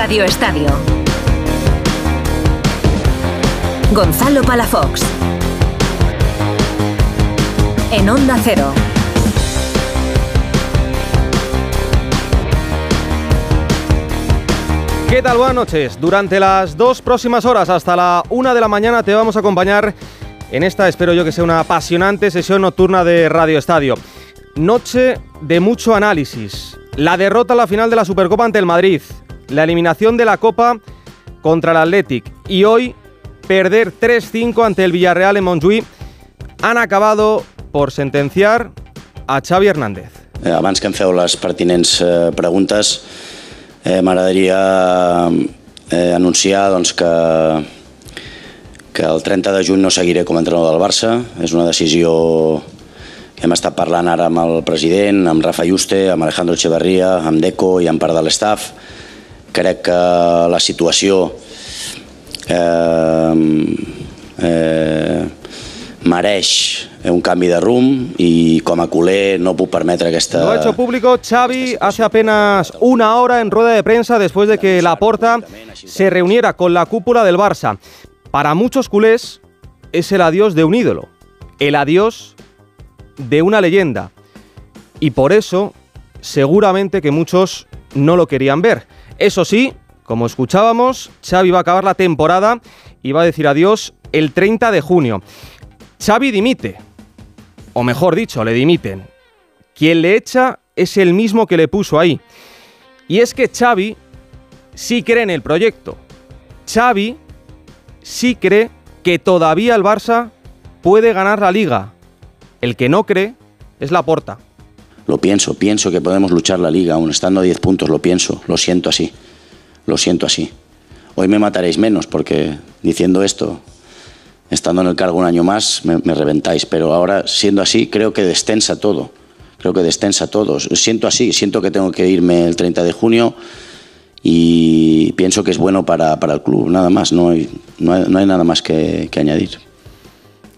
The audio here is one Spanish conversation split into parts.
Radio Estadio. Gonzalo Palafox. En Onda Cero. ¿Qué tal? Buenas noches. Durante las dos próximas horas, hasta la una de la mañana, te vamos a acompañar en esta, espero yo que sea una apasionante sesión nocturna de Radio Estadio. Noche de mucho análisis. La derrota a la final de la Supercopa ante el Madrid. La eliminación de la Copa contra el Athletic. Y hoy, perder 3-5 ante el Villarreal en Montjuïc. Han acabado por sentenciar a Xavi Hernández. Eh, abans que em feu les pertinents eh, preguntes, eh, m'agradaria eh, anunciar doncs, que, que el 30 de juny no seguiré com a entrenador del Barça. És una decisió que hem estat parlant ara amb el president, amb Rafa Juste, amb Alejandro Echeverría, amb Deco i amb part de l'estaf. Crec que la situació eh, eh, mereix un canvi de rumb y como a culé no puedo permetre esta... Lo ha hecho público Xavi hace apenas una hora en rueda de prensa después de que Laporta se reuniera con la cúpula del Barça. Para muchos culés es el adiós de un ídolo, el adiós de una leyenda. Y por eso seguramente que muchos no lo querían ver. Eso sí, como escuchábamos, Xavi va a acabar la temporada y va a decir adiós el 30 de junio. Xavi dimite, o mejor dicho, le dimiten. Quien le echa es el mismo que le puso ahí. Y es que Xavi sí cree en el proyecto. Xavi sí cree que todavía el Barça puede ganar la liga. El que no cree es la porta. Lo pienso, pienso que podemos luchar la liga, aún. Estando a 10 puntos, lo pienso, lo siento así, lo siento así. Hoy me mataréis menos porque diciendo esto estando en el cargo un año más me, reventáis, pero ahora siendo así creo que descensa todo, creo que descensa todo. Siento así, siento que tengo que irme el 30 de junio y pienso que es bueno para, el club, nada más, no hay, no hay, nada más que, que, añadir.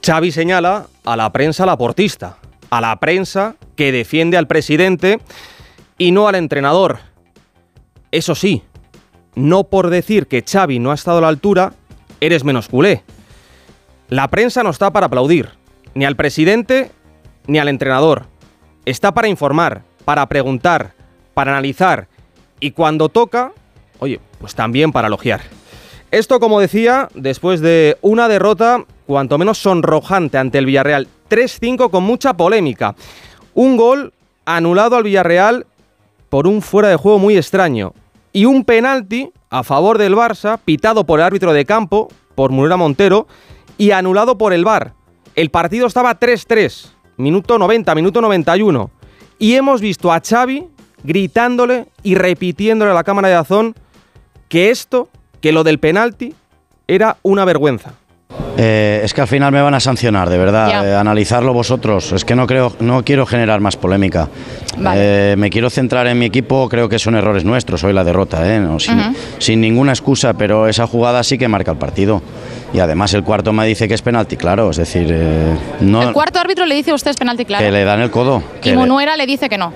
Xavi señala a la prensa laportista, a la prensa que defiende al presidente y no al entrenador. Eso sí, no por decir que Xavi no ha estado a la altura, eres menos culé. La prensa no está para aplaudir, ni al presidente ni al entrenador. Está para informar, para preguntar, para analizar y cuando toca, oye, pues también para elogiar. Esto, como decía, después de una derrota cuanto menos sonrojante ante el Villarreal, 3-5 con mucha polémica. Un gol anulado al Villarreal por un fuera de juego muy extraño y un penalti a favor del Barça pitado por el árbitro de campo, por Murera Montero, y anulado por el VAR. El partido estaba 3-3, minuto 90, minuto 91. Y hemos visto a Xavi gritándole y repitiéndole a la cámara de Azón que esto, que lo del penalti, era una vergüenza. Eh, es que al final me van a sancionar, de verdad. Eh, analizarlo vosotros. Es que no creo, no quiero generar más polémica. Eh, me quiero centrar en mi equipo. Creo que son errores nuestros hoy la derrota, sin, sin, ninguna excusa. Pero esa jugada sí que marca el partido. Y además el cuarto me dice que es penalti, claro. Es decir, no. El cuarto árbitro le dice a usted es penalti, claro. Que le dan el codo. y Munuera le... dice que no.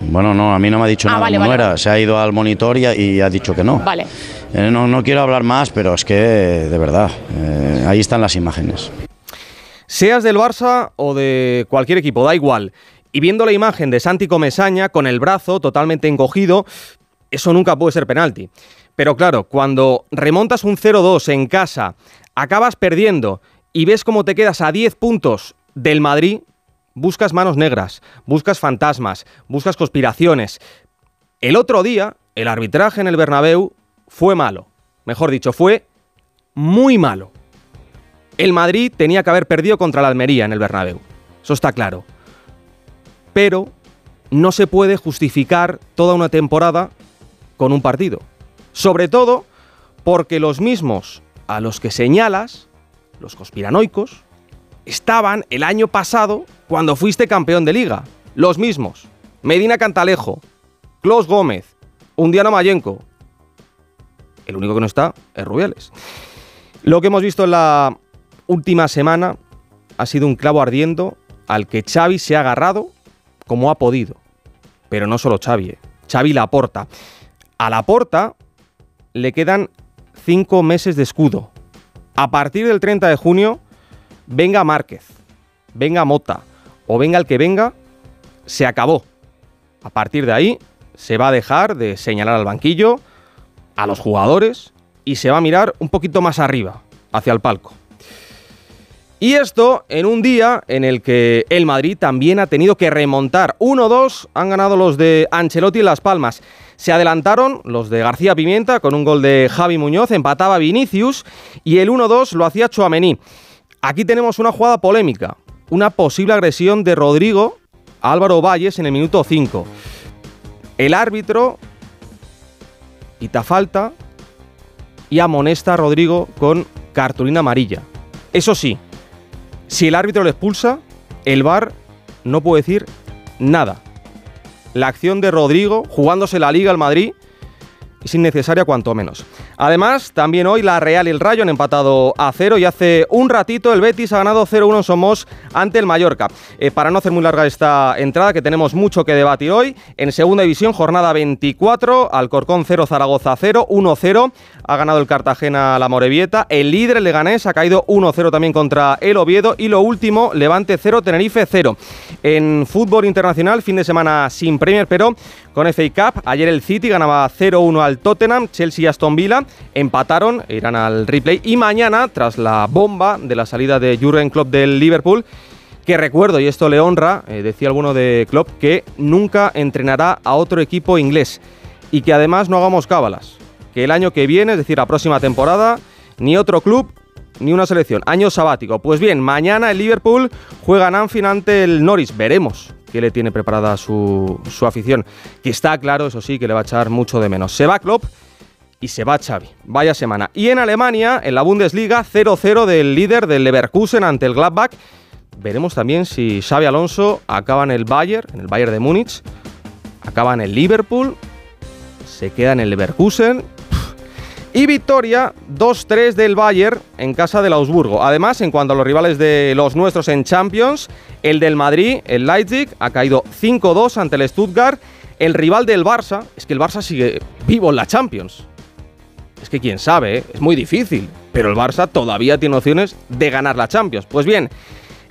Bueno, no, a mí no me ha dicho ah, nada. Munuera se ha ido al monitor y, ha dicho que no. Vale. Eh, no, quiero hablar más, pero es que, de verdad, eh, ahí están las imágenes. Seas del Barça o de cualquier equipo, da igual. Y viendo la imagen de Santi Comesaña con el brazo totalmente encogido, eso nunca puede ser penalti. Pero claro, cuando remontas un 0-2 en casa, acabas perdiendo y ves cómo te quedas a 10 puntos del Madrid, buscas manos negras, buscas fantasmas, buscas conspiraciones. El otro día, el arbitraje en el Bernabéu fue malo. Mejor dicho, fue muy malo. El Madrid tenía que haber perdido contra la Almería en el Bernabéu. Eso está claro. Pero no se puede justificar toda una temporada con un partido. Sobre todo porque los mismos a los que señalas, los conspiranoicos, estaban el año pasado cuando fuiste campeón de liga. Los mismos. Medina Cantalejo, Clos Gómez, Undiano Mayenco, el único que no está es Rubiales. Lo que hemos visto en la última semana ha sido un clavo ardiendo al que Xavi se ha agarrado como ha podido. Pero no solo Xavi, eh. Xavi la aporta. A la porta le quedan cinco meses de escudo. A partir del 30 de junio, venga Márquez, venga Mota o venga el que venga, se acabó. A partir de ahí, se va a dejar de señalar al banquillo, a los jugadores y se va a mirar un poquito más arriba, hacia el palco. Y esto en un día en el que el Madrid también ha tenido que remontar. 1-2 han ganado los de Ancelotti en Las Palmas. Se adelantaron los de García Pimienta con un gol de Javi Muñoz, empataba Vinicius y el 1-2 lo hacía Chuamení. Aquí tenemos una jugada polémica, una posible agresión de Rodrigo a Álvaro Valles en el minuto 5. El árbitro quita falta y amonesta a Rodrigo con cartulina amarilla. Eso sí, si el árbitro le expulsa, el VAR no puede decir nada. La acción de Rodrigo, jugándose la liga al Madrid, es innecesaria cuanto menos. Además, también hoy la Real y el Rayo han empatado a cero y hace un ratito el Betis ha ganado 0-1 en Somos ante el Mallorca. Eh, para no hacer muy larga esta entrada, que tenemos mucho que debatir hoy, en segunda división, jornada 24, Alcorcón 0, Zaragoza 0, 1-0, ha ganado el Cartagena la Morevieta, el líder el Leganés ha caído 1-0 también contra el Oviedo. Y lo último, Levante 0, Tenerife 0. En fútbol internacional, fin de semana sin Premier, pero con FA Cup, ayer el City ganaba 0-1 al Tottenham, Chelsea y Aston Villa. Empataron, irán al replay. Y mañana, tras la bomba de la salida de Jurgen Klopp del Liverpool, que recuerdo, y esto le honra, eh, decía alguno de Klopp, que nunca entrenará a otro equipo inglés. Y que además no hagamos cábalas, que el año que viene, es decir, la próxima temporada, ni otro club ni una selección. Año sabático. Pues bien, mañana el Liverpool juega en Anfield ante el Norris. Veremos qué le tiene preparada su, su, afición. Que está claro, eso sí, que le va a echar mucho de menos. Se va Klopp y se va Xavi. Vaya semana. Y en Alemania, en la Bundesliga, 0-0 del líder del Leverkusen ante el Gladbach. Veremos también si Xavi Alonso acaba en el Bayern, en el Bayern de Múnich, acaba en el Liverpool, se queda en el Leverkusen. Y victoria 2-3 del Bayern en casa del Augsburgo. Además, en cuanto a los rivales de los nuestros en Champions, el del Madrid, el Leipzig, ha caído 5-2 ante el Stuttgart. El rival del Barça, es que el Barça sigue vivo en la Champions. Es que quién sabe, ¿eh? es muy difícil. Pero el Barça todavía tiene opciones de ganar la Champions. Pues bien,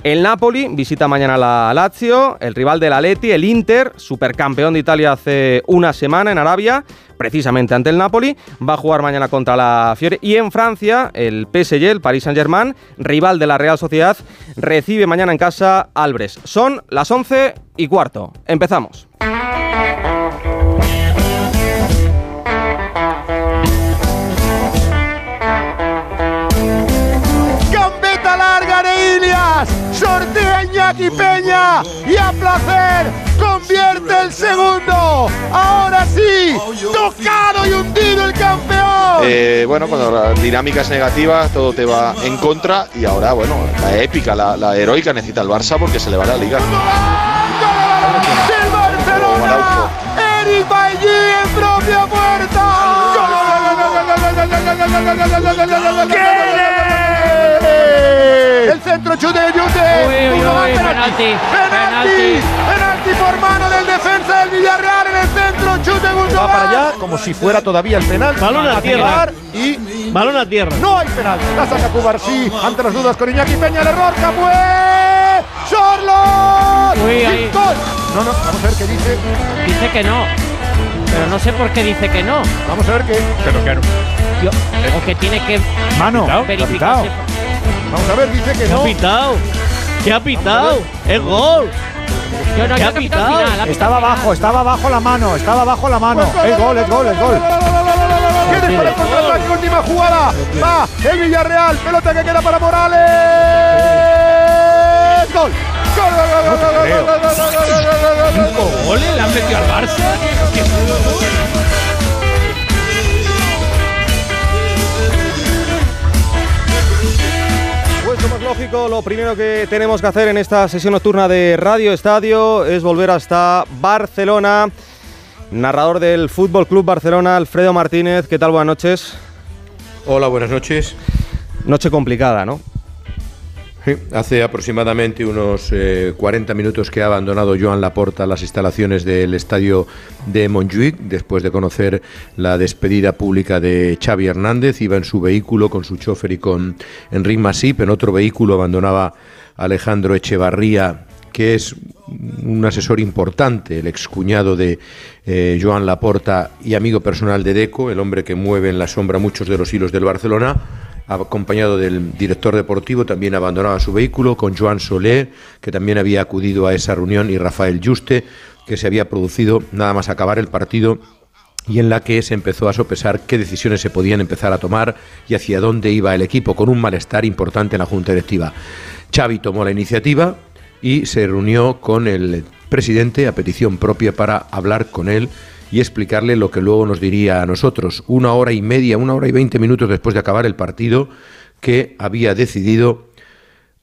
el Napoli visita mañana la Lazio, el rival del Atleti, el Inter, supercampeón de Italia hace una semana en Arabia, precisamente ante el Napoli, va a jugar mañana contra la Fiore. Y en Francia, el PSG, el Paris Saint-Germain, rival de la Real Sociedad, recibe mañana en casa Albres. Son las 11 y cuarto. Empezamos. Sortea Iñaki Peña y a placer convierte el segundo. Ahora sí, tocado y hundido el campeón. Eh, bueno, cuando la dinámica es negativa, todo te va en contra y ahora, bueno, la épica, la, la heroica necesita el Barça porque se le va la liga. ¡Del Barcelona! Eric Bailly en propia puerta. El centro chute de Yute. Uy, uy, uy, penalti, penalti. Penalti por mano del defensa del Villarreal en el centro. Chute Gundogan. Va para allá como si fuera todavía el penal. Balón a tierra. Y balón a tierra. No hay penal. La saca Cubarsí ante las dudas con Iñaki Peña. El error. Capué. Charlotte. Uy, ahí. No, no. Vamos a ver qué dice. Dice que no. Pero no sé por qué dice que no. Vamos a ver qué. Pero que no. Yo, o que tiene que Mano, verificarse. Vamos a ver, dice que ¿Qué no. ha pitado? ¿Qué ha pitado? ¡Es gol! Yo no, ¿Qué yo ha pitado? al final, ha Estaba abajo, estaba abajo la mano, estaba abajo la mano. Es gol, es gol, es gol. Viene para última jugada. Va el Villarreal, pelota que queda para Morales. Gol. Gol, gol, gol, gol, gol, gol, gol, gol, gol, gol, gol, gol, lógico, lo primero que tenemos que hacer en esta sesión nocturna de Radio Estadio es volver hasta Barcelona. Narrador del Fútbol Club Barcelona, Alfredo Martínez. ¿Qué tal? Buenas noches. Hola, buenas noches. Noche complicada, ¿no? Hace aproximadamente unos eh, 40 minutos que ha abandonado Joan Laporta las instalaciones del estadio de Montjuic después de conocer la despedida pública de Xavi Hernández. Iba en su vehículo con su chofer y con Enric Masip. En otro vehículo abandonaba Alejandro Echevarría, que es un asesor importante, el excuñado de eh, Joan Laporta y amigo personal de Deco, el hombre que mueve en la sombra muchos de los hilos del Barcelona acompañado del director deportivo, también abandonaba su vehículo, con Joan Soler, que también había acudido a esa reunión, y Rafael Juste, que se había producido nada más acabar el partido y en la que se empezó a sopesar qué decisiones se podían empezar a tomar y hacia dónde iba el equipo, con un malestar importante en la Junta Directiva. Xavi tomó la iniciativa y se reunió con el presidente a petición propia para hablar con él y explicarle lo que luego nos diría a nosotros, una hora y media, una hora y veinte minutos después de acabar el partido, que había decidido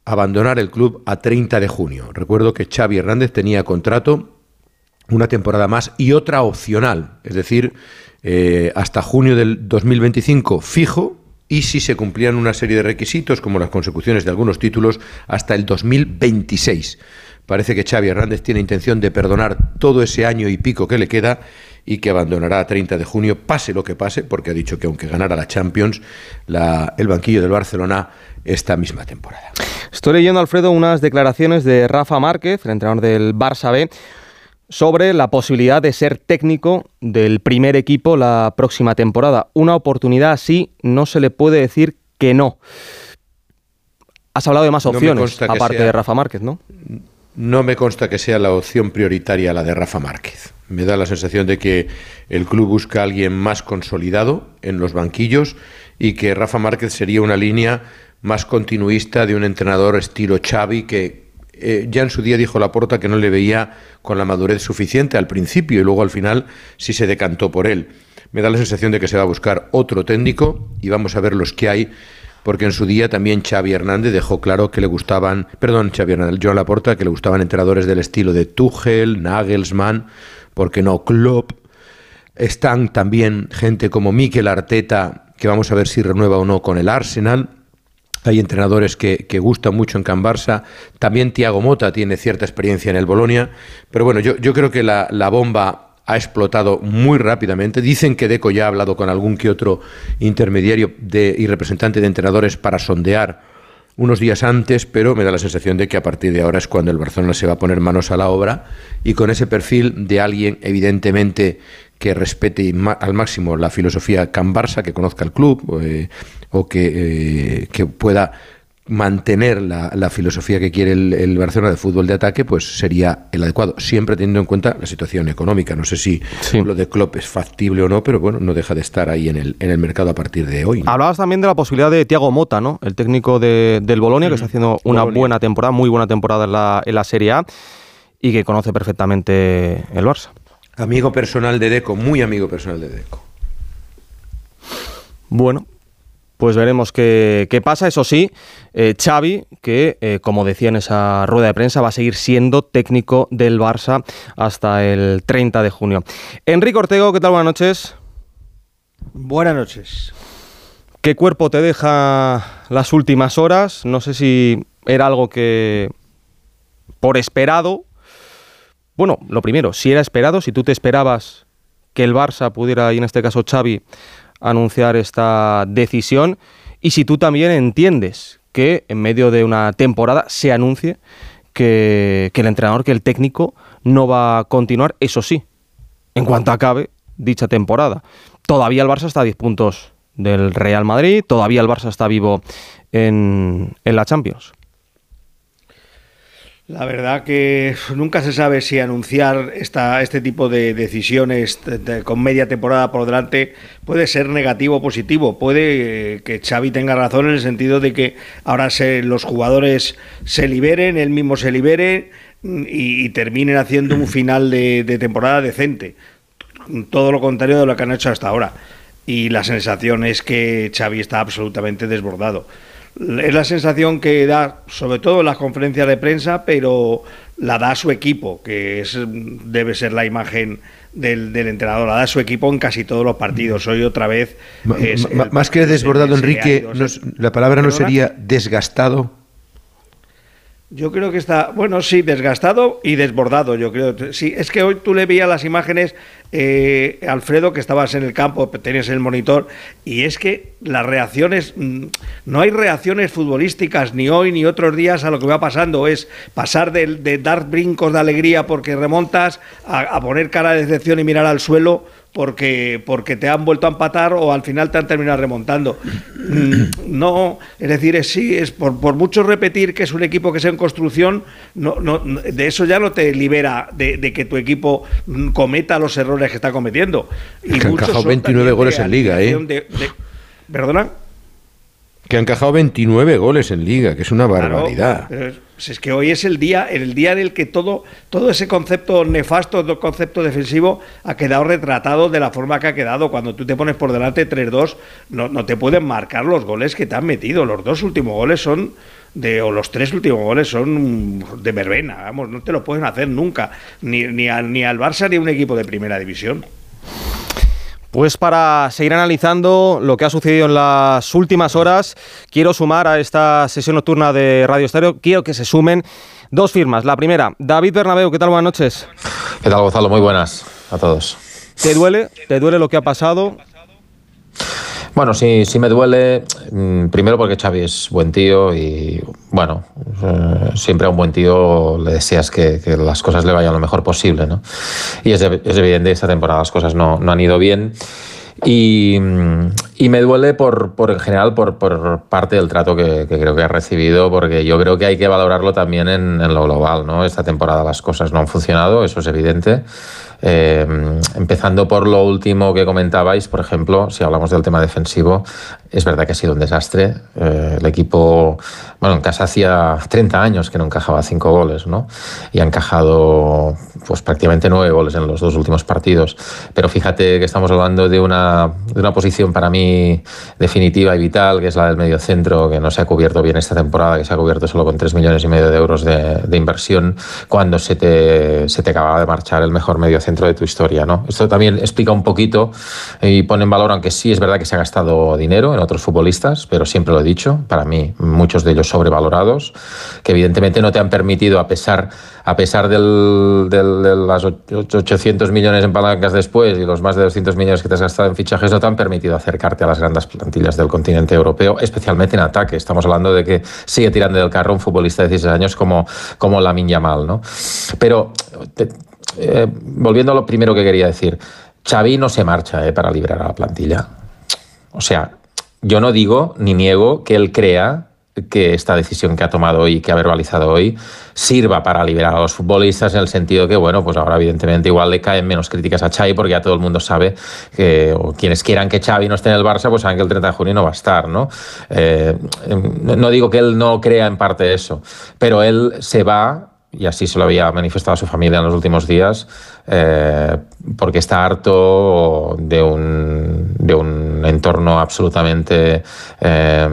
abandonar el club a 30 de junio. Recuerdo que Xavi Hernández tenía contrato una temporada más y otra opcional, es decir, eh, hasta junio del 2025 fijo y si se cumplían una serie de requisitos como las consecuciones de algunos títulos hasta el 2026. Parece que Xavi Hernández tiene intención de perdonar todo ese año y pico que le queda y que abandonará a 30 de junio, pase lo que pase, porque ha dicho que aunque ganara la Champions, la, el banquillo del Barcelona esta misma temporada. Estoy leyendo, Alfredo, unas declaraciones de Rafa Márquez, el entrenador del Barça B, sobre la posibilidad de ser técnico del primer equipo la próxima temporada. Una oportunidad así no se le puede decir que no. Has hablado de más opciones, no aparte sea, de Rafa Márquez, ¿no? No me consta que sea la opción prioritaria la de Rafa Márquez. Me da la sensación de que el club busca a alguien más consolidado en los banquillos y que Rafa Márquez sería una línea más continuista de un entrenador estilo Xavi que eh, ya en su día dijo Laporta que no le veía con la madurez suficiente al principio y luego al final sí se decantó por él. Me da la sensación de que se va a buscar otro técnico y vamos a ver los que hay porque en su día también Xavi Hernández dejó claro que le gustaban, perdón, Xavi Hernández, Joan Laporta, que le gustaban entrenadores del estilo de Tuchel, Nagelsmann, porque no Klopp. Están también gente como Mikel Arteta, que vamos a ver si renueva o no con el Arsenal. Hay entrenadores que, gustan mucho en Can Barça. También Tiago Mota tiene cierta experiencia en el Bolonia. Pero bueno, yo, creo que la bomba ha explotado muy rápidamente. Dicen que Deco ya ha hablado con algún que otro intermediario y representante de entrenadores para sondear unos días antes, pero me da la sensación de que a partir de ahora es cuando el Barcelona se va a poner manos a la obra y con ese perfil de alguien evidentemente que respete al máximo la filosofía Can Barça, que conozca el club eh, o que, eh, que pueda mantener la, la, filosofía que quiere el, el, Barcelona de fútbol de ataque, pues sería el adecuado, siempre teniendo en cuenta la situación económica. No sé si sí. lo de Klopp es factible o no, pero bueno, no deja de estar ahí en el, en el mercado a partir de hoy. ¿no? Hablabas también de la posibilidad de Thiago Mota, ¿no? El técnico de, del Bolonia, que está haciendo una Bolonia. buena temporada, muy buena temporada en la, en la Serie A y que conoce perfectamente el Barça. Amigo personal de Deco, muy amigo personal de Deco. Bueno, pues veremos qué, qué, pasa. Eso sí, eh, Xavi, que eh, como decía en esa rueda de prensa, va a seguir siendo técnico del Barça hasta el 30 de junio. Enrique Ortego, ¿qué tal? Buenas noches. Buenas noches. ¿Qué cuerpo te deja las últimas horas? No sé si era algo que por esperado. Bueno, lo primero, si era esperado, si tú te esperabas que el Barça pudiera, y en este caso Xavi, anunciar esta decisión y si tú también entiendes que en medio de una temporada se anuncie que, que, el entrenador, que el técnico no va a continuar, eso sí, en cuanto acabe dicha temporada. Todavía el Barça está a 10 puntos del Real Madrid, todavía el Barça está vivo en, en la Champions. La verdad que nunca se sabe si anunciar esta, este tipo de decisiones de, de, con media temporada por delante puede ser negativo o positivo. Puede eh, que Xavi tenga razón en el sentido de que ahora se, los jugadores se liberen, él mismo se libere y, y terminen haciendo un final de, de, temporada decente. Todo lo contrario de lo que han hecho hasta ahora. Y la sensación es que Xavi está absolutamente desbordado es la sensación que da, sobre todo en las conferencias de prensa, pero la da su equipo, que es, debe ser la imagen del, del, entrenador, la da su equipo en casi todos los partidos. Hoy otra vez... Es más que desbordado, Enrique, la palabra no sería desgastado. Yo creo que está, bueno, sí, desgastado y desbordado, yo creo. Sí, es que hoy tú le veías las imágenes, eh, Alfredo, que estabas en el campo, tenías el monitor, y es que las reacciones, mm, no hay reacciones futbolísticas ni hoy ni otros días a lo que va pasando, es pasar de, dar brincos de alegría porque remontas a, a poner cara de decepción y mirar al suelo porque, porque te han vuelto a empatar o al final te han terminado remontando. Mm, no, es decir, es, sí, es por, por mucho repetir que es un equipo que sea en construcción, no, no, de eso ya no te libera de, que tu equipo mm, cometa los errores que está cometiendo. Y que han encajado 29 goles en liga, ¿eh? ¿Perdona? Que han encajado 29 goles en liga, que es una barbaridad. Pues es que hoy es el día, el día en el que todo, todo ese concepto nefasto, todo concepto defensivo, ha quedado retratado de la forma que ha quedado. Cuando tú te pones por delante 3-2, no, no te pueden marcar los goles que te han metido. Los dos últimos goles son de, o los tres últimos goles son de verbena, vamos, no te lo pueden hacer nunca, ni, ni, ni al Barça ni a un equipo de primera división. Pues para seguir analizando lo que ha sucedido en las últimas horas, quiero sumar a esta sesión nocturna de Radio Estéreo, quiero que se sumen dos firmas. La primera, David Bernabeu, ¿qué tal? Buenas noches. ¿Qué tal, Gonzalo? Muy buenas a todos. ¿Te duele? ¿Te duele lo que ha pasado? Bueno, sí, sí me duele. Mm, primero porque Xavi es buen tío y, bueno, eh, siempre a un buen tío le deseas que, las cosas le vayan lo mejor posible, ¿no? Y es, es evidente que esta temporada las cosas no, no han ido bien. Y, y, me duele por, por en general por, por, parte del trato que, que, creo que ha recibido, porque yo creo que hay que valorarlo también en, en lo global. ¿no? Esta temporada las cosas no han funcionado, eso es evidente. Eh, empezando por lo último que comentabais, por ejemplo, si hablamos del tema defensivo, es verdad que ha sido un desastre. Eh, el equipo, bueno, en casa hacía 30 años que no encajaba cinco goles, ¿no? Y ha encajado pues prácticamente nueve goles en los dos últimos partidos. Pero fíjate que estamos hablando de una, de una posición para mí definitiva y vital, que es la del medio centro, que no se ha cubierto bien esta temporada, que se ha cubierto solo con 3 millones y medio de euros de, de inversión, cuando se te, se te acababa de marchar el mejor medio centro de tu historia. ¿no? Esto también explica un poquito y pone en valor, aunque sí es verdad que se ha gastado dinero en otros futbolistas, pero siempre lo he dicho, para mí muchos de ellos sobrevalorados, que evidentemente no te han permitido, a pesar, a pesar del, del, de las 800 millones en palancas después y los más de 200 millones que te has gastado en fichajes, no te han permitido acercarte a las grandes plantillas del continente europeo, especialmente en ataque. Estamos hablando de que sigue tirando del carro un futbolista de 16 años como, como Lamin Yamal. ¿no? Pero te, eh, volviendo a lo primero que quería decir, Xavi no se marcha eh, para liberar a la plantilla. O sea, yo no digo ni niego que él crea que esta decisión que ha tomado hoy, que ha verbalizado hoy, sirva para liberar a los futbolistas en el sentido que, bueno, pues ahora evidentemente igual le caen menos críticas a Xavi porque ya todo el mundo sabe que, o quienes quieran que Xavi no esté en el Barça, pues saben que el 30 de junio no va a estar, ¿no? Eh, no digo que él no crea en parte eso, pero él se va y así se lo había manifestado a su familia en los últimos días, eh, porque está harto de un, de un entorno absolutamente eh,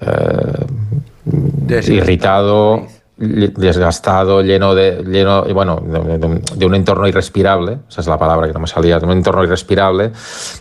eh, irritado desgastado, lleno de, lleno, bueno, de, un entorno irrespirable, esa es la palabra que no me salía, de un entorno irrespirable,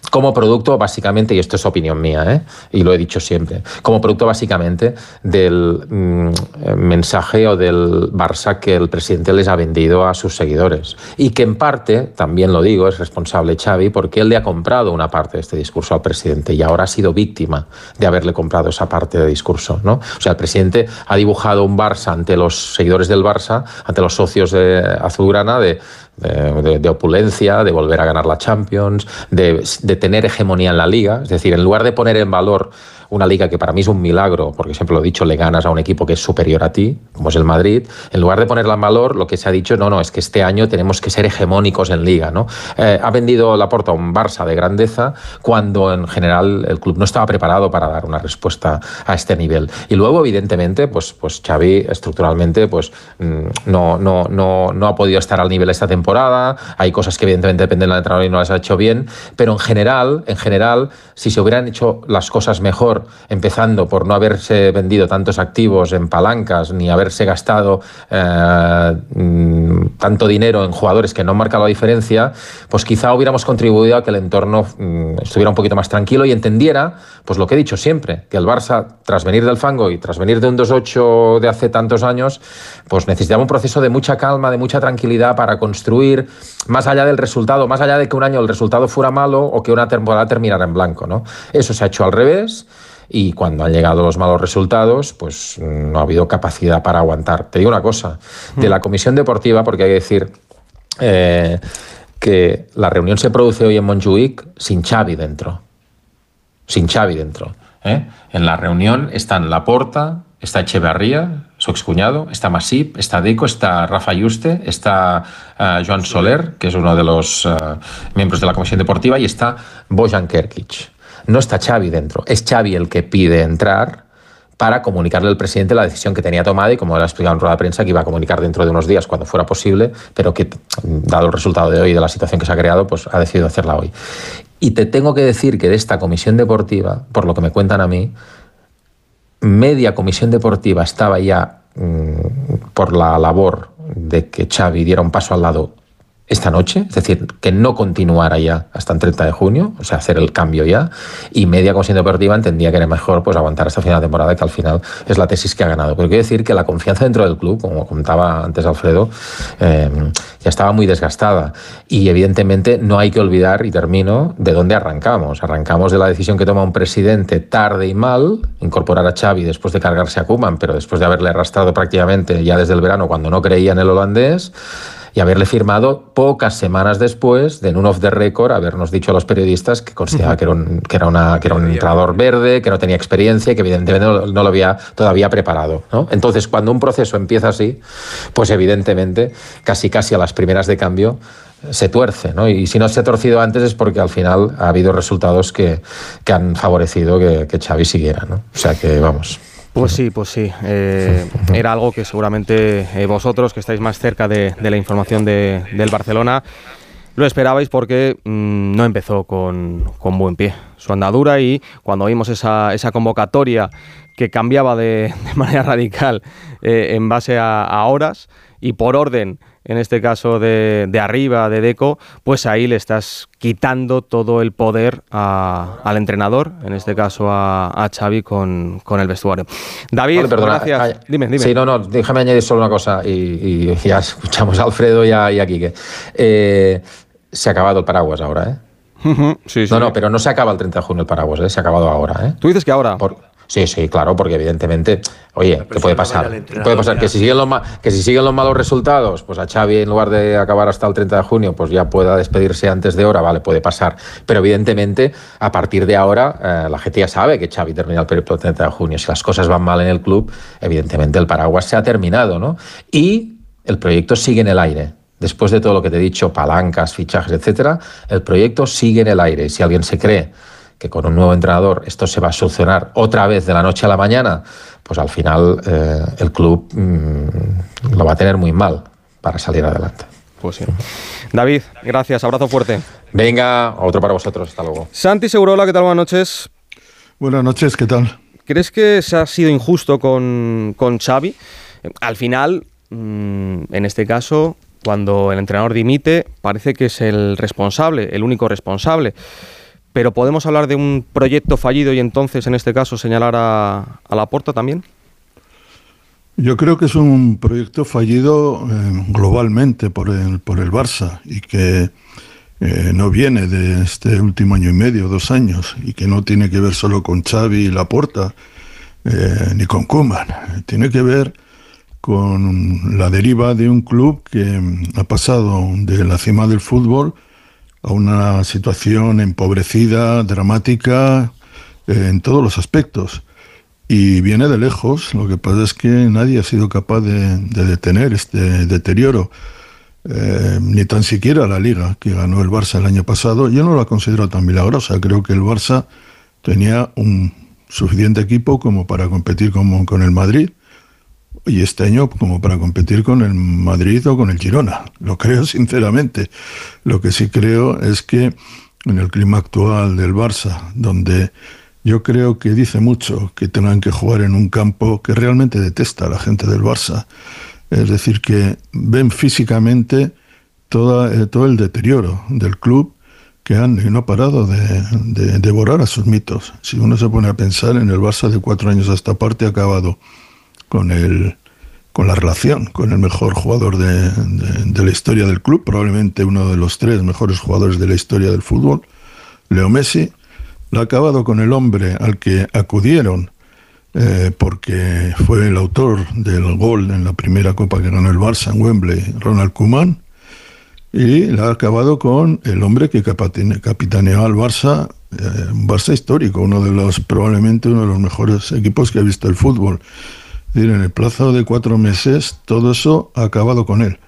como producto básicamente, y esto es opinión mía, ¿eh? y lo he dicho siempre, como producto básicamente del mm, mensaje o del Barça que el presidente les ha vendido a sus seguidores. Y que en parte, también lo digo, es responsable Xavi, porque él le ha comprado una parte de este discurso al presidente y ahora ha sido víctima de haberle comprado esa parte de discurso. ¿no? O sea, el presidente ha dibujado un Barça ante los los seguidores del Barça, ante los socios de Azulgrana, de, de, opulencia, de volver a ganar la Champions, de, de, tener hegemonía en la liga. Es decir, en lugar de poner en valor una liga que para mí es un milagro, porque siempre lo he dicho, le ganas a un equipo que es superior a ti, como es el Madrid, en lugar de ponerla en valor, lo que se ha dicho, no, no, es que este año tenemos que ser hegemónicos en liga. ¿no? Eh, ha vendido la porta a un Barça de grandeza cuando en general el club no estaba preparado para dar una respuesta a este nivel. Y luego, evidentemente, pues, pues Xavi estructuralmente pues, mm, no, no, no, no ha podido estar al nivel esta temporada, hay cosas que evidentemente dependen del entrenador y no las ha hecho bien, pero en general, en general, si se hubieran hecho las cosas mejor, empezando por no haberse vendido tantos activos en palancas ni haberse gastado eh, mm, tanto dinero en jugadores que no han marcado la diferencia, pues quizá hubiéramos contribuido a que el entorno mm, estuviera un poquito más tranquilo y entendiera, pues lo que he dicho siempre, que el Barça, tras venir del fango y tras venir de un 2-8 de hace tantos años, pues necesitaba un proceso de mucha calma, de mucha tranquilidad para construir, más allá del resultado, más allá de que un año el resultado fuera malo o que una temporada terminara en blanco, ¿no? Eso se ha hecho al revés y cuando han llegado los malos resultados, pues no ha habido capacidad para aguantar. Te digo una cosa, de la comisión deportiva, porque hay que decir eh, que la reunión se produce hoy en Montjuic sin Xavi dentro, sin Xavi dentro. ¿eh? En la reunión están Laporta, está Echeverría, su excuñado, está Masip, está Deco, está Rafa Yuste, está uh, Joan Soler, que es uno de los uh, miembros de la comisión deportiva, y está Bojan Kerkic. No está Xavi dentro, es Xavi el que pide entrar para comunicarle al presidente la decisión que tenía tomada y como le ha explicado en rueda de prensa que iba a comunicar dentro de unos días cuando fuera posible, pero que dado el resultado de hoy de la situación que se ha creado, pues ha decidido hacerla hoy. Y te tengo que decir que de esta comisión deportiva, por lo que me cuentan a mí, media comisión deportiva estaba ya mmm, por la labor de que Xavi diera un paso al lado esta noche, es decir, que no continuara ya hasta el 30 de junio, o sea, hacer el cambio ya, y media comisión deportiva entendía que era mejor pues aguantar hasta final de temporada, que al final es la tesis que ha ganado. Pero quiero decir que la confianza dentro del club, como contaba antes Alfredo, eh, ya estaba muy desgastada. Y evidentemente no hay que olvidar, y termino, de dónde arrancamos. Arrancamos de la decisión que toma un presidente tarde y mal, incorporar a Xavi después de cargarse a Kuman, pero después de haberle arrastrado prácticamente ya desde el verano cuando no creía en el holandés, y haberle firmado pocas semanas después de en un off the record habernos dicho a los periodistas que consideraba uh -huh. que, era un, que, era una, que era un entrenador verde, que no tenía experiencia y que evidentemente no, no lo había todavía preparado. ¿no? Entonces, cuando un proceso empieza así, pues evidentemente, casi casi a las primeras de cambio, se tuerce, ¿no? Y si no se ha torcido antes es porque al final ha habido resultados que, que han favorecido que, que Xavi siguiera, ¿no? O sea que, vamos, pues sí, pues sí. Eh, era algo que seguramente eh, vosotros, que estáis más cerca de, de la información de, del Barcelona, lo esperabais porque mmm, no empezó con, con, buen pie su andadura y cuando vimos esa, esa convocatoria que cambiaba de, de manera radical eh, en base a, a horas y por orden en este caso de, de, arriba, de Deco, pues ahí le estás quitando todo el poder a, al entrenador, en este caso a, a Xavi con, con, el vestuario. David, vale, perdona, gracias. Ay, dime, dime. Sí, no, no, déjame añadir solo una cosa y, y ya escuchamos a Alfredo y a, y a Quique. Eh, se ha acabado el paraguas ahora, ¿eh? Uh -huh, sí, sí. No, no, pero no se acaba el 30 de junio el paraguas, ¿eh? se ha acabado ahora. ¿eh? ¿Tú dices que ahora? Por, Sí, sí, claro, porque evidentemente, oye, ¿qué puede pasar? Puede pasar que si, siguen los que si siguen los malos resultados, pues a Xavi en lugar de acabar hasta el 30 de junio, pues ya pueda despedirse antes de hora, vale, puede pasar. Pero evidentemente, a partir de ahora, eh, la gente ya sabe que Xavi termina el periodo el 30 de junio. Si las cosas van mal en el club, evidentemente el paraguas se ha terminado, ¿no? Y el proyecto sigue en el aire. Después de todo lo que te he dicho, palancas, fichajes, etcétera, el proyecto sigue en el aire. Si alguien se cree que con un nuevo entrenador esto se va a solucionar otra vez de la noche a la mañana, pues al final eh, el club mmm, lo va a tener muy mal para salir adelante. Pues sí. David, gracias, abrazo fuerte. Venga, otro para vosotros, hasta luego. Santi Segurola, ¿qué tal? Buenas noches. Buenas noches, ¿qué tal? ¿Crees que se ha sido injusto con, con Xavi? Al final, mmm, en este caso, cuando el entrenador dimite, parece que es el responsable, el único responsable pero podemos hablar de un proyecto fallido y entonces, en este caso, señalar a, a la puerta también. Yo creo que es un proyecto fallido eh, globalmente por el, por el Barça y que eh, no viene de este último año y medio, dos años, y que no tiene que ver solo con Xavi y Laporta, eh, ni con Koeman. Tiene que ver con la deriva de un club que ha pasado de la cima del fútbol a una situación empobrecida, dramática, eh, en todos los aspectos. Y viene de lejos, lo que pasa es que nadie ha sido capaz de, de detener este deterioro. Eh, ni tan siquiera la liga que ganó el Barça el año pasado. Yo no la considero tan milagrosa. Creo que el Barça tenía un suficiente equipo como para competir con el Madrid y este año como para competir con el Madrid o con el Girona. Lo creo sinceramente. Lo que sí creo es que en el clima actual del Barça, donde yo creo que dice mucho que tengan que jugar en un campo que realmente detesta a la gente del Barça, Es decir, que ven físicamente eh, todo el deterioro del club que han y no ha parado de, de devorar a sus mitos. Si uno se pone a pensar en el Barça de cuatro años a esta parte, ha acabado con el con la relación con el mejor jugador de, de- de la historia del club, probablemente uno de los tres mejores jugadores de la historia del fútbol, Leo Messi, lo ha acabado con el hombre al que acudieron eh, porque fue el autor del gol en la primera copa que ganó el Barça en Wembley, Ronald Koeman, y la ha acabado con el hombre que capitaneó al Barça, eh, un Barça histórico, uno de los, probablemente uno de los mejores equipos que ha visto el fútbol. En el plazo de cuatro meses, todo eso ha acabado con él,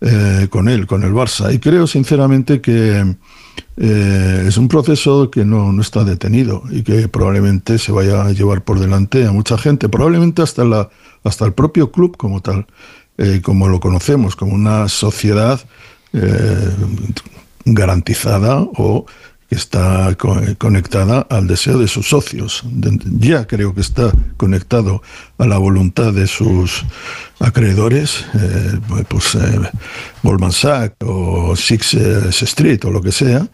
eh, con él, con el Barça. Y creo sinceramente que eh, es un proceso que no, no está detenido y que probablemente se vaya a llevar por delante a mucha gente, probablemente hasta, la, hasta el propio club como tal, eh, como lo conocemos, como una sociedad garantizada o está co- conectada al deseo de sus socios. Ya creo que está conectado a la voluntad de sus acreedores, eh, pues eh, Goldman Sachs o Six eh, Street o lo que sea,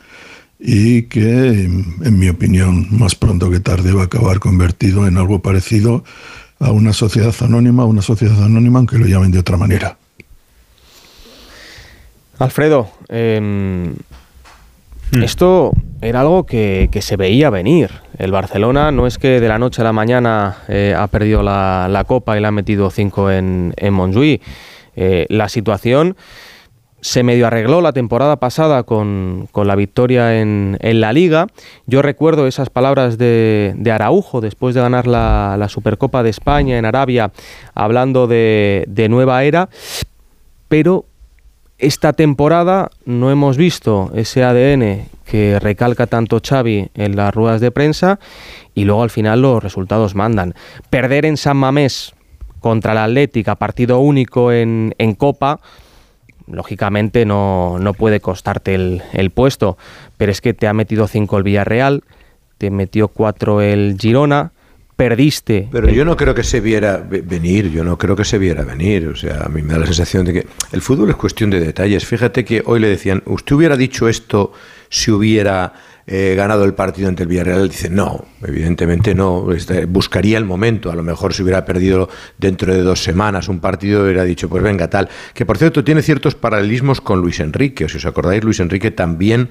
y que, en mi opinión, más pronto que tarde va a acabar convertido en algo parecido a una sociedad anónima, una sociedad anónima aunque lo llamen de otra manera. Alfredo, em, esto era algo que, que se veía venir. El Barcelona no es que de la noche a la mañana eh, ha perdido la, la Copa y le ha metido cinco en, en Montjuïc. Eh, la situación se medio arregló la temporada pasada con, con la victoria en, en la Liga. Yo recuerdo esas palabras de, de Araujo después de ganar la, la Supercopa de España en Arabia, hablando de, de nueva era, pero esta temporada no hemos visto ese ADN que recalca tanto Xavi en las ruedas de prensa y luego al final los resultados mandan. Perder en San Mamés contra la Atlética, partido único en, Copa, lógicamente no, no puede costarte el, el puesto, pero es que te ha metido cinco el Villarreal, te metió cuatro el Girona, perdiste. Pero yo no creo que se viera ve- venir, yo no creo que se viera venir. O sea, a mí me da la sensación de que el fútbol es cuestión de detalles. Fíjate que hoy le decían, ¿usted hubiera dicho esto si hubiera ganado el partido ante el Villarreal? Dice, no, evidentemente no. Este, buscaría el momento. A lo mejor si hubiera perdido dentro de dos semanas un partido, hubiera dicho, pues venga, tal. Que por cierto tiene ciertos paralelismos con Luis Enrique. Si os acordáis, Luis Enrique también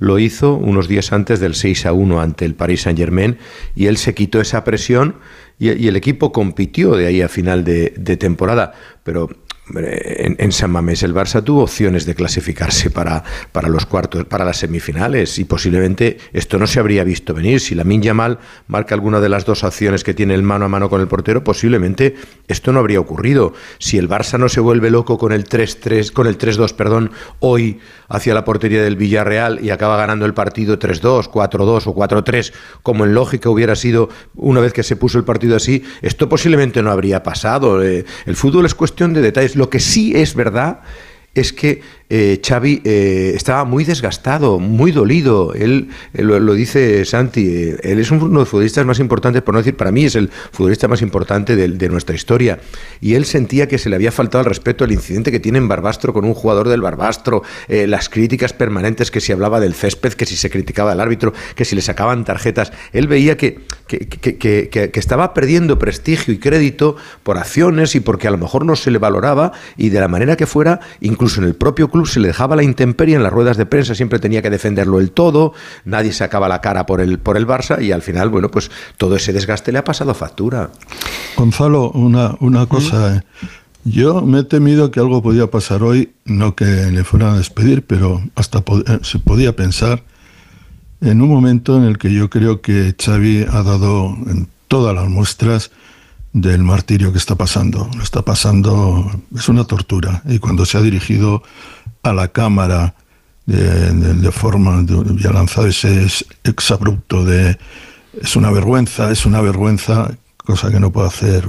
lo hizo unos días antes del 6 a 1 ante el Paris Saint Germain y él se quitó esa presión y, el equipo compitió de ahí a final de, temporada. Pero en, San Mamés el Barça tuvo opciones de clasificarse para, para los cuartos, para las semifinales y posiblemente esto no se habría visto venir. Si la Yamal marca alguna de las dos acciones que tiene el mano a mano con el portero, posiblemente esto no habría ocurrido. Si el Barça no se vuelve loco con el 3-3, con el 3-2, perdón, hoy hacia la portería del Villarreal y acaba ganando el partido 3-2, 4-2 o 4-3, como en lógica hubiera sido una vez que se puso el partido así, esto posiblemente no habría pasado. Eh, el fútbol es cuestión de detalles. Lo que sí es verdad es que eh, Xavi eh, estaba muy desgastado, muy dolido. Él, él lo, lo dice Santi, eh, él es uno de los futbolistas más importantes, por no decir, para mí es el futbolista más importante de, de nuestra historia. Y él sentía que se le había faltado el respeto al incidente que tiene en Barbastro con un jugador del Barbastro, eh, las críticas permanentes que si hablaba del césped, que si se criticaba al árbitro, que si le sacaban tarjetas. Él veía que- que- que- que estaba perdiendo prestigio y crédito por acciones y porque a lo mejor no se le valoraba y de la manera que fuera, incluso en el propio club se le dejaba la intemperie en las ruedas de prensa, siempre tenía que defenderlo el todo, nadie sacaba la cara por el, por el Barça y al final, bueno, pues todo ese desgaste le ha pasado factura. Gonzalo, una, una cosa. eh. Yo me he temido que algo podía pasar hoy, no que le fueran a despedir, pero hasta eh, se podía pensar en un momento en el que yo creo que Xavi ha dado en todas las muestras del martirio que está pasando. Lo está pasando, es una tortura. Y cuando se ha dirigido a la cámara de, forma, de- ha lanzado ese ex- exabrupto de es una vergüenza, es una vergüenza, cosa que no puede hacer,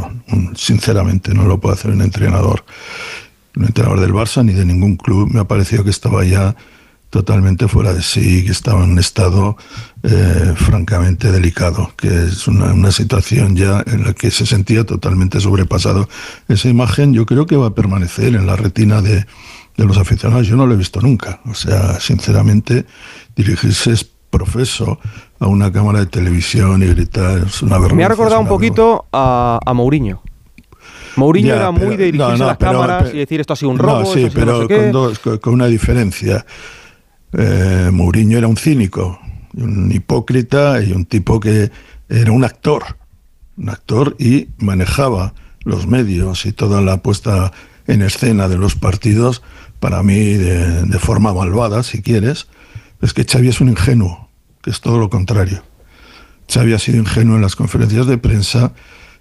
sinceramente, no lo puede hacer un entrenador, un entrenador del Barça ni de ningún club. Me ha parecido que estaba ya totalmente fuera de sí, que estaba en un estado eh, francamente delicado, que es una, situación ya en la que se sentía totalmente sobrepasado. Esa imagen yo creo que va a permanecer en la retina de, de los aficionados. Yo no lo he visto nunca. O sea, sinceramente, dirigirse es profeso a una cámara de televisión y gritar es una vergüenza. Me ha recordado un poquito a, a Mourinho. Mourinho ya, era pero, muy de dirigirse no, no, a las pero, cámaras pero, y decir esto ha sido un robo. No, sí, pero no sé con, dos, con, con, una diferencia. Eh, Mourinho era un cínico, un hipócrita y un tipo que era un actor. Un actor y manejaba los medios y toda la puesta en escena de los partidos, para mí de, forma malvada, si quieres, es que Xavi es un ingenuo, que es todo lo contrario. Xavi ha sido ingenuo en las conferencias de prensa,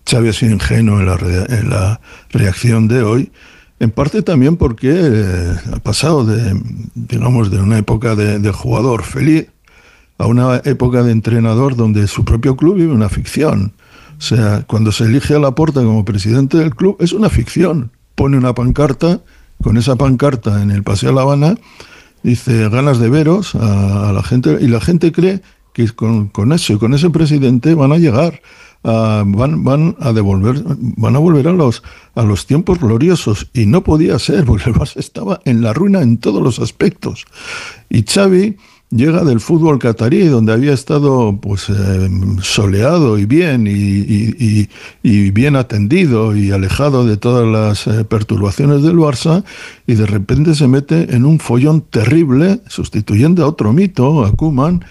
Xavi ha sido ingenuo en la, en la reacción de hoy, en parte también porque eh, ha pasado de, digamos, de una época de, de, jugador feliz a una época de entrenador donde su propio club vive una ficción. O sea, cuando se elige a Laporta como presidente del club, es una ficción. Pone una pancarta, con esa pancarta en el Paseo de La Habana, dice ganas de veros a, la gente, y la gente cree que con, con eso y con ese presidente van a llegar van, van a devolver, van a volver a los, a los tiempos gloriosos. Y no podía ser, porque el Barça estaba en la ruina en todos los aspectos. Y Xavi llega del fútbol catarí, donde había estado pues eh, soleado y bien, y, bien atendido y alejado de todas las eh, perturbaciones del Barça, y de repente se mete en un follón terrible, sustituyendo a otro mito, a Kuman,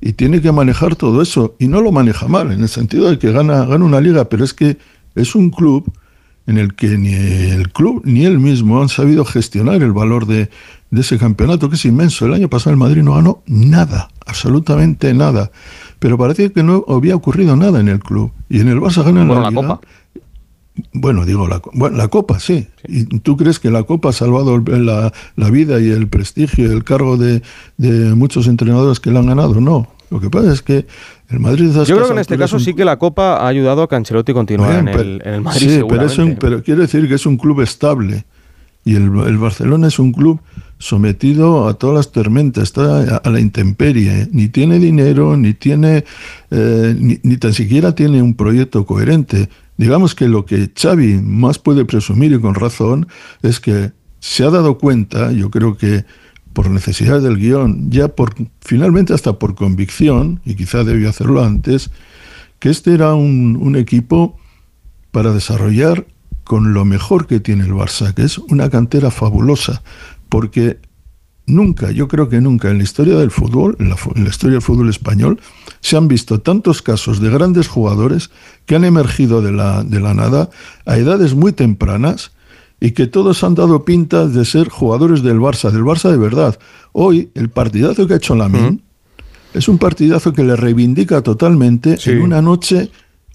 y tiene que manejar todo eso. Y no lo maneja mal, en el sentido de que gana, gana una liga, pero es que es un club en el que ni el club ni él mismo han sabido gestionar el valor de, de ese campeonato, que es inmenso. El año pasado el Madrid no ganó nada, absolutamente nada. Pero parece que no había ocurrido nada en el club. Y en el Barça ganan bueno, la. Copa. Bueno, digo, la, bueno, la Copa, sí. ¿Y tú crees que la Copa ha salvado la, la vida y el prestigio y el cargo de, de, muchos entrenadores que la han ganado? No. Lo que pasa es que el Madrid... Yo creo que en este caso un... sí que la Copa ha ayudado a que Ancelotti continuara en, el, en, el, Madrid. Sí, pero, es un, pero quiere decir que es un club estable. Y el, el, Barcelona es un club sometido a todas las tormentas, está a la intemperie, ni tiene dinero, ni tiene, eh, ni, ni, tan siquiera tiene un proyecto coherente. Digamos que lo que Xavi más puede presumir y con razón es que se ha dado cuenta, yo creo que por necesidad del guion, ya por finalmente hasta por convicción, y quizá debió hacerlo antes, que este era un, un equipo para desarrollar con lo mejor que tiene el Barça, que es una cantera fabulosa, porque nunca, yo creo que nunca en la historia del fútbol, en la, en la, historia del fútbol español, se han visto tantos casos de grandes jugadores que han emergido de la, de la nada a edades muy tempranas y que todos han dado pintas de ser jugadores del Barça, del Barça de verdad. Hoy, el partidazo que ha hecho Lamin uh -huh. es un partidazo que le reivindica totalmente sí. en una noche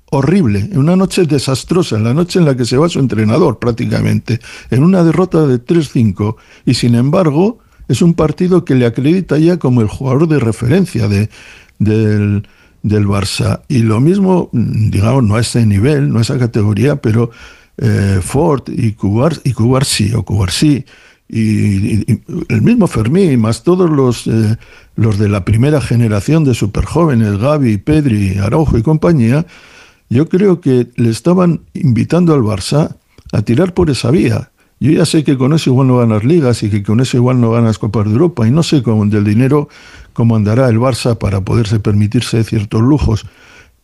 horrible, en una noche desastrosa, en la noche en la que se va su entrenador prácticamente, en una derrota de 3-5, y sin embargo es un partido que le acredita ya como el jugador de referencia de, del, del Barça. Y lo mismo, digamos, no a ese nivel, no a esa categoría, pero eh, Ford y Cubar, y Cubarsí, o Cubarsí, y, y, el mismo Fermín, más todos los, eh, los de la primera generación de superjóvenes, Gaby, Pedri, Araujo y compañía, yo creo que le estaban invitando al Barça a tirar por esa vía. Yo ya sé que con eso igual no ganas ligas y que con eso igual no ganas Copas de Europa y no sé cómo del dinero cómo andará el Barça para poderse permitirse ciertos lujos,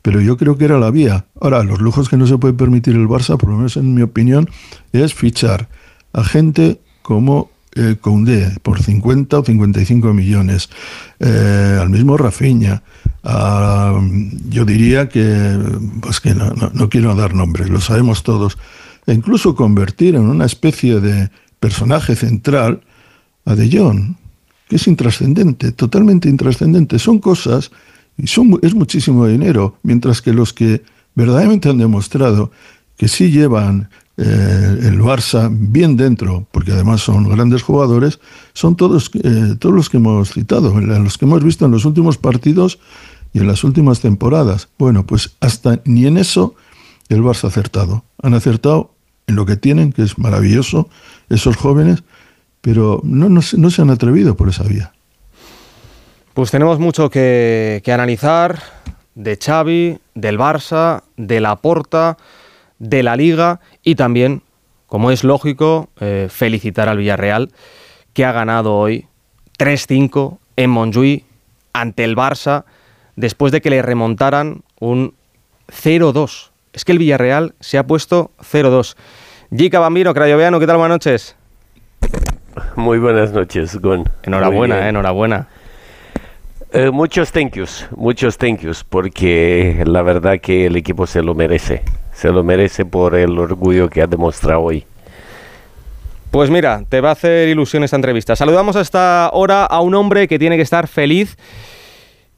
pero yo creo que era la vía. Ahora, los lujos que no se puede permitir el Barça, por lo menos en mi opinión, es fichar a gente como eh, Koundé por 50 o 55 millones, eh, al mismo Rafinha, a, yo diría que, pues que no, quiero dar nombres, lo sabemos todos, e incluso convertir en una especie de personaje central a De Jong, que es intrascendente, totalmente intrascendente. Son cosas, y son, es muchísimo dinero, mientras que los que verdaderamente han demostrado que sí llevan eh, el Barça bien dentro, porque además son grandes jugadores, son todos, eh, todos los que hemos citado, los que hemos visto en los últimos partidos y en las últimas temporadas. Bueno, pues hasta ni en eso el Barça ha acertado. Han acertado en lo que tienen, que es maravilloso, esos jóvenes, pero no, no, se han atrevido por esa vía. Pues tenemos mucho que, que analizar de Xavi, del Barça, de la Porta, de la Liga y también, como es lógico, eh, felicitar al Villarreal que ha ganado hoy 3-5 en Montjuïc ante el Barça después de que le remontaran un 0-2. Es que el Villarreal se ha puesto 0-2. Gica Bambino, Crayoveano, ¿qué tal? Buenas noches. Muy buenas noches, Gon. Enhorabuena, eh, enhorabuena. Eh, muchos thank yous, muchos thank yous, porque la verdad que el equipo se lo merece. Se lo merece por el orgullo que ha demostrado hoy. Pues mira, te va a hacer ilusión esta entrevista. Saludamos a esta hora a un hombre que tiene que estar feliz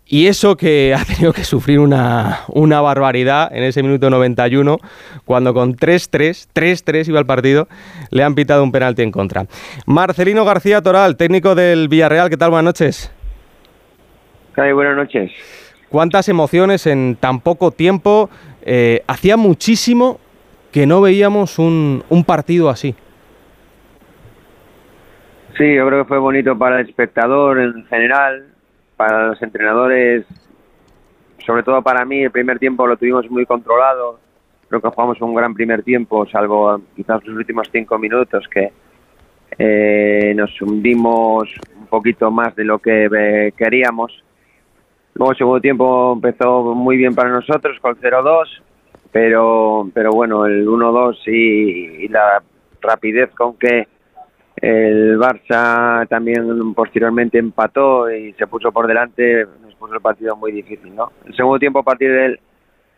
y eso que ha tenido que sufrir una, una barbaridad en ese minuto 91, cuando con 3-3, 3-3 iba al partido, le han pitado un penalti en contra. Marcelino García Toral, técnico del Villarreal, ¿qué tal? Buenas noches. Ay, buenas noches. ¿Cuántas emociones en tan poco tiempo? Eh, hacía muchísimo que no veíamos un, un partido así. Sí, yo creo que fue bonito para el espectador en general, para los entrenadores, sobre todo para mí, el primer tiempo lo tuvimos muy controlado. Creo que jugamos un gran primer tiempo, salvo quizás los últimos cinco minutos que eh, nos hundimos un poquito más de lo que eh, queríamos. Luego el segundo tiempo empezó muy bien para nosotros con 0-2, pero, pero bueno, el 1-2 y, y la rapidez con que el Barça también posteriormente empató y se puso por delante, nos puso el partido muy difícil, ¿no? El segundo tiempo a partir del,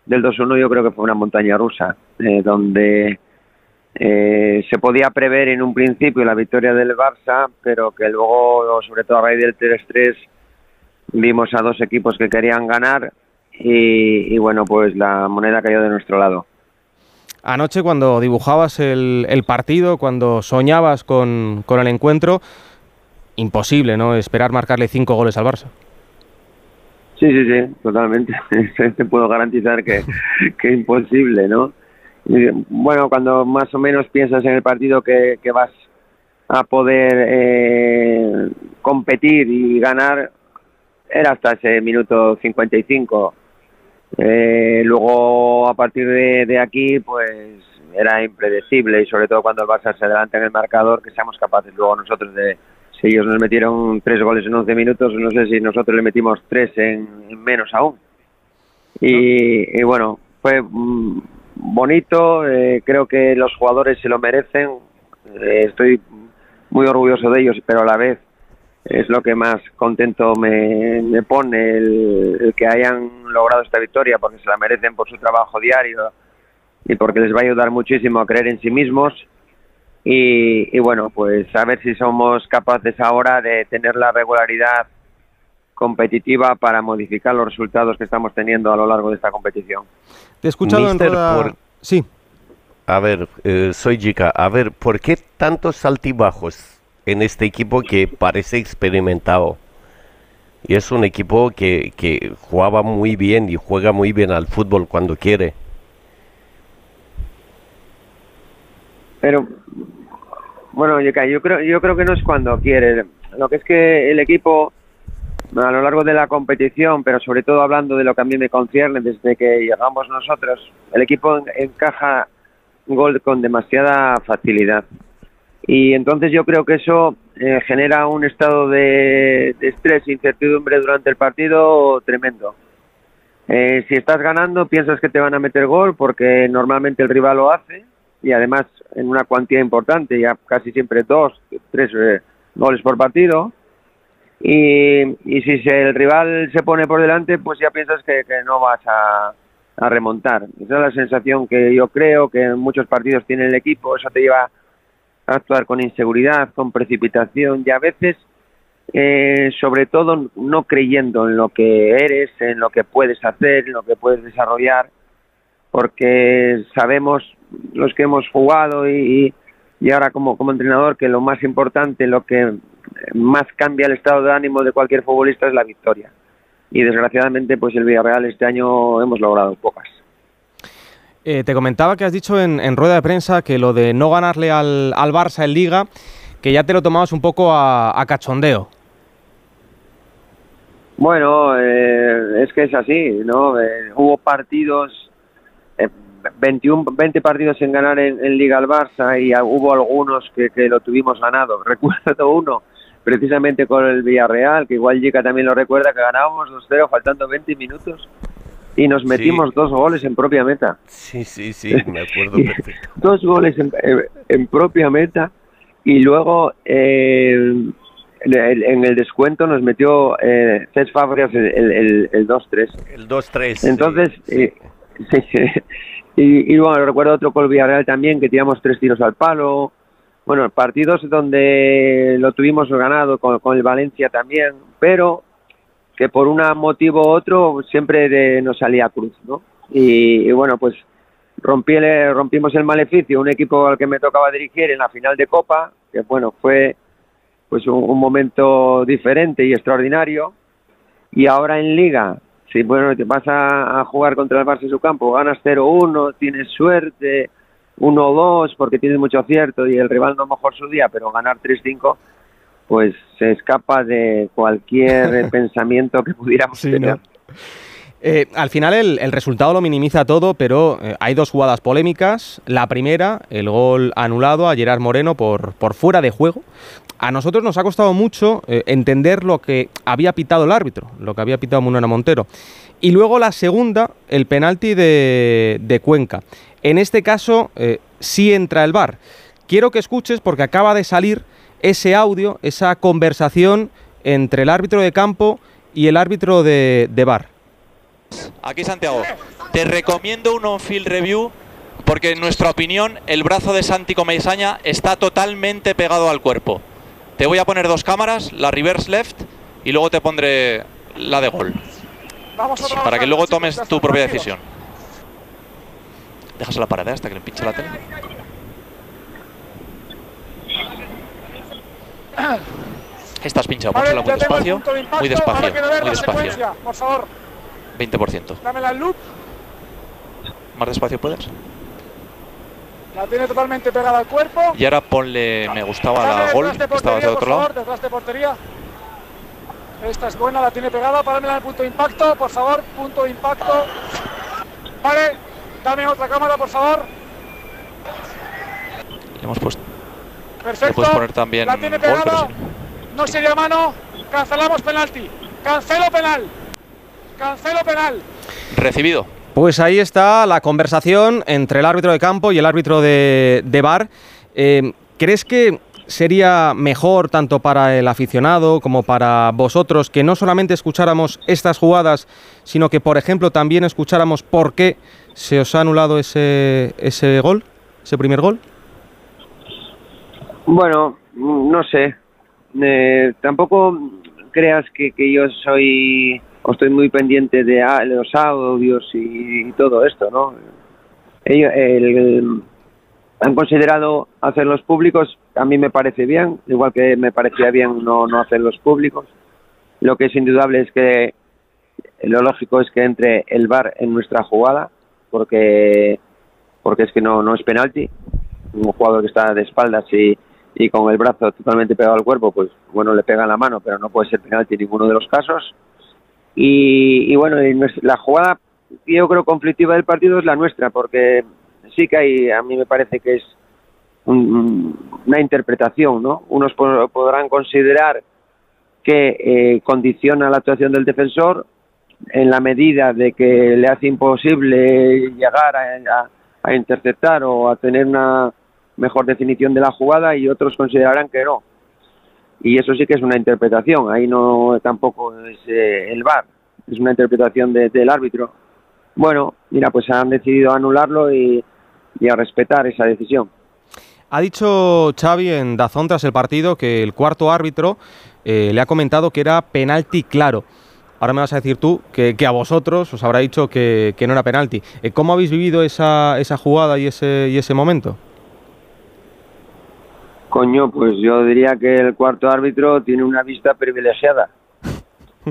del 2-1 yo creo que fue una montaña rusa, eh, donde eh, se podía prever en un principio la victoria del Barça, pero que luego, sobre todo a raíz del 3-3, vimos a dos equipos que querían ganar y, y bueno, pues la moneda cayó de nuestro lado. Anoche cuando dibujabas el, el partido, cuando soñabas con, con, el encuentro, imposible, ¿no? Esperar marcarle cinco goles al Barça. Sí, sí, sí, totalmente. Te puedo garantizar que, que imposible, ¿no? Bueno, cuando más o menos piensas en el partido que, que vas a poder eh, competir y ganar, era hasta ese minuto 55 eh, luego, a partir de, de, aquí, pues era impredecible y sobre todo cuando el Barça se adelanta en el marcador, que seamos capaces luego nosotros de, si ellos nos metieron tres goles en 11 minutos, no sé si nosotros le metimos tres en, en menos aún. Y, y, bueno, fue mm, bonito, eh, creo que los jugadores se lo merecen, eh, estoy muy orgulloso de ellos, pero a la vez es lo que más contento me, me pone el, el, que hayan logrado esta victoria porque se la merecen por su trabajo diario y porque les va a ayudar muchísimo a creer en sí mismos y, y bueno pues a ver si somos capaces ahora de tener la regularidad competitiva para modificar los resultados que estamos teniendo a lo largo de esta competición. Te he escuchado Mister, en toda... por... Sí. A ver, eh, soy Jica. A ver, ¿por qué tantos altibajos? En este equipo que parece experimentado. Y es un equipo que, que jugaba muy bien y juega muy bien al fútbol cuando quiere. Pero, bueno, yo creo, yo creo que no es cuando quiere. Lo que es que el equipo, a lo largo de la competición, pero sobre todo hablando de lo que a mí me concierne, desde que llegamos nosotros, el equipo encaja gol con demasiada facilidad. Y entonces yo creo que eso eh, genera un estado de, estrés e incertidumbre durante el partido tremendo. Eh, si estás ganando, piensas que te van a meter gol porque normalmente el rival lo hace y además en una cuantía importante, ya casi siempre dos, tres eh, goles por partido. Y, y si el rival se pone por delante, pues ya piensas que, que no vas a, a remontar. Esa es la sensación que yo creo que en muchos partidos tiene el equipo, eso te lleva actuar con inseguridad, con precipitación y a veces, eh, sobre todo, no creyendo en lo que eres, en lo que puedes hacer, en lo que puedes desarrollar, porque sabemos los que hemos jugado y, y ahora como, como entrenador que lo más importante, lo que más cambia el estado de ánimo de cualquier futbolista es la victoria. Y desgraciadamente, pues el Villarreal este año hemos logrado pocas. Eh, te comentaba que has dicho en, rueda de prensa que lo de no ganarle al, al, Barça en Liga, que ya te lo tomabas un poco a, a cachondeo. Bueno, eh, es que es así, ¿no? Eh, hubo partidos, eh, 21, 20 partidos en ganar en, en Liga al Barça y hubo algunos que, que lo tuvimos ganado. Recuerdo uno, precisamente con el Villarreal, que igual Jica también lo recuerda, que ganábamos 2-0 faltando 20 minutos y nos metimos dos goles en propia meta. Sí, sí, sí, me acuerdo perfecto. dos goles en, en- en propia meta y luego eh, en, el, en el descuento nos metió eh, Cés Fábregas el, el, el- el 2-3. El 2-3. sí. Entonces, eh, sí. Y, y bueno, recuerdo otro con el Villarreal también, que tiramos tres tiros al palo. Bueno, partidos donde lo tuvimos ganado con, con el Valencia también, pero que por un motivo u otro siempre de- nos salía cruz, ¿no? Y, bueno, pues rompí rompimos el maleficio, un equipo al que me tocaba dirigir en la final de Copa, que bueno, fue pues un, un momento diferente y extraordinario. Y ahora en Liga, si bueno, te vas a, a jugar contra el Barça en su campo, ganas 0-1, tienes suerte, 1-2 porque tienes mucho acierto y el rival no mejor su día, pero ganar 3-5 pues se escapa de cualquier pensamiento que pudiéramos Sí, tener. ¿no? Eh, al final el, el resultado lo minimiza todo, pero eh, hay dos jugadas polémicas. La primera, el gol anulado a Gerard Moreno por, por fuera de juego. A nosotros nos ha costado mucho eh, entender lo que había pitado el árbitro, lo que había pitado Munera Montero. Y luego la segunda, el penalti de, de Cuenca. En este caso, sí entra el VAR. Quiero que escuches porque acaba de salir ese audio, esa conversación entre el árbitro de campo y el árbitro de, de VAR. Aquí Santiago, te recomiendo un on-field review porque en nuestra opinión el brazo de Santi Comeisaña está totalmente pegado al cuerpo. Te voy a poner dos cámaras, la reverse left y luego te pondré la de gol. Para que luego tomes tu propia decisión. Dejas la pared hasta que le pinche la tele. Estás pinchado, pónsela muy despacio, muy despacio, muy despacio. Por favor, 20%. dame la loop. Más despacio puedes. La tiene totalmente pegada al cuerpo. Y ahora ponle me gustaba Dame la gol, de que estabas otro lado. detrás de portería. Esta es buena, la tiene pegada. Páramela en el punto de impacto, por favor. Punto de impacto. Vale, dame otra cámara, por favor. Le hemos puesto. Le Perfecto. puedes poner también la tiene pegada. sí. No sería mano. Cancelamos penalti. Cancelo penal. Cancelo penal. Recibido. Pues ahí está la conversación entre el árbitro de campo y el árbitro de, de bar. Eh, ¿Crees que sería mejor tanto para el aficionado como para vosotros que no solamente escucháramos estas jugadas, sino que, por ejemplo, también escucháramos por qué se os ha anulado ese, ese gol, ese primer gol? Bueno, no sé. Eh, tampoco creas que, que yo soy o estoy muy pendiente de a- los audios y, todo esto, ¿no? Ellos, el- el- han considerado hacerlos públicos, a mí me parece bien, igual que me parecía bien no, no hacerlos públicos. Lo que es indudable es que lo lógico es que entre el VAR en nuestra jugada, porque porque es que no, no es penalti. Un jugador que está de espaldas y, y con el brazo totalmente pegado al cuerpo, pues bueno, le pega en la mano, pero no puede ser penalti en ninguno de los casos. Y, y bueno, y la jugada, yo creo, conflictiva del partido es la nuestra, porque sí que hay, a mí me parece que es un- una interpretación, ¿no? Unos po- podrán considerar que eh, condiciona la actuación del defensor en la medida de que le hace imposible llegar a- a interceptar o a tener una mejor definición de la jugada y otros considerarán que no. Y eso sí que es una interpretación, ahí no tampoco es eh, el VAR, es una interpretación de- del árbitro. Bueno, mira, pues han decidido anularlo y, y a respetar esa decisión. Ha dicho Xavi en Dazón tras el partido que el cuarto árbitro eh, le ha comentado que era penalti claro. Ahora me vas a decir tú que, a vosotros os habrá dicho que, que no era penalti. Eh, ¿Cómo habéis vivido esa, esa jugada y ese, y ese momento? Coño, pues yo diría que el cuarto árbitro tiene una vista privilegiada,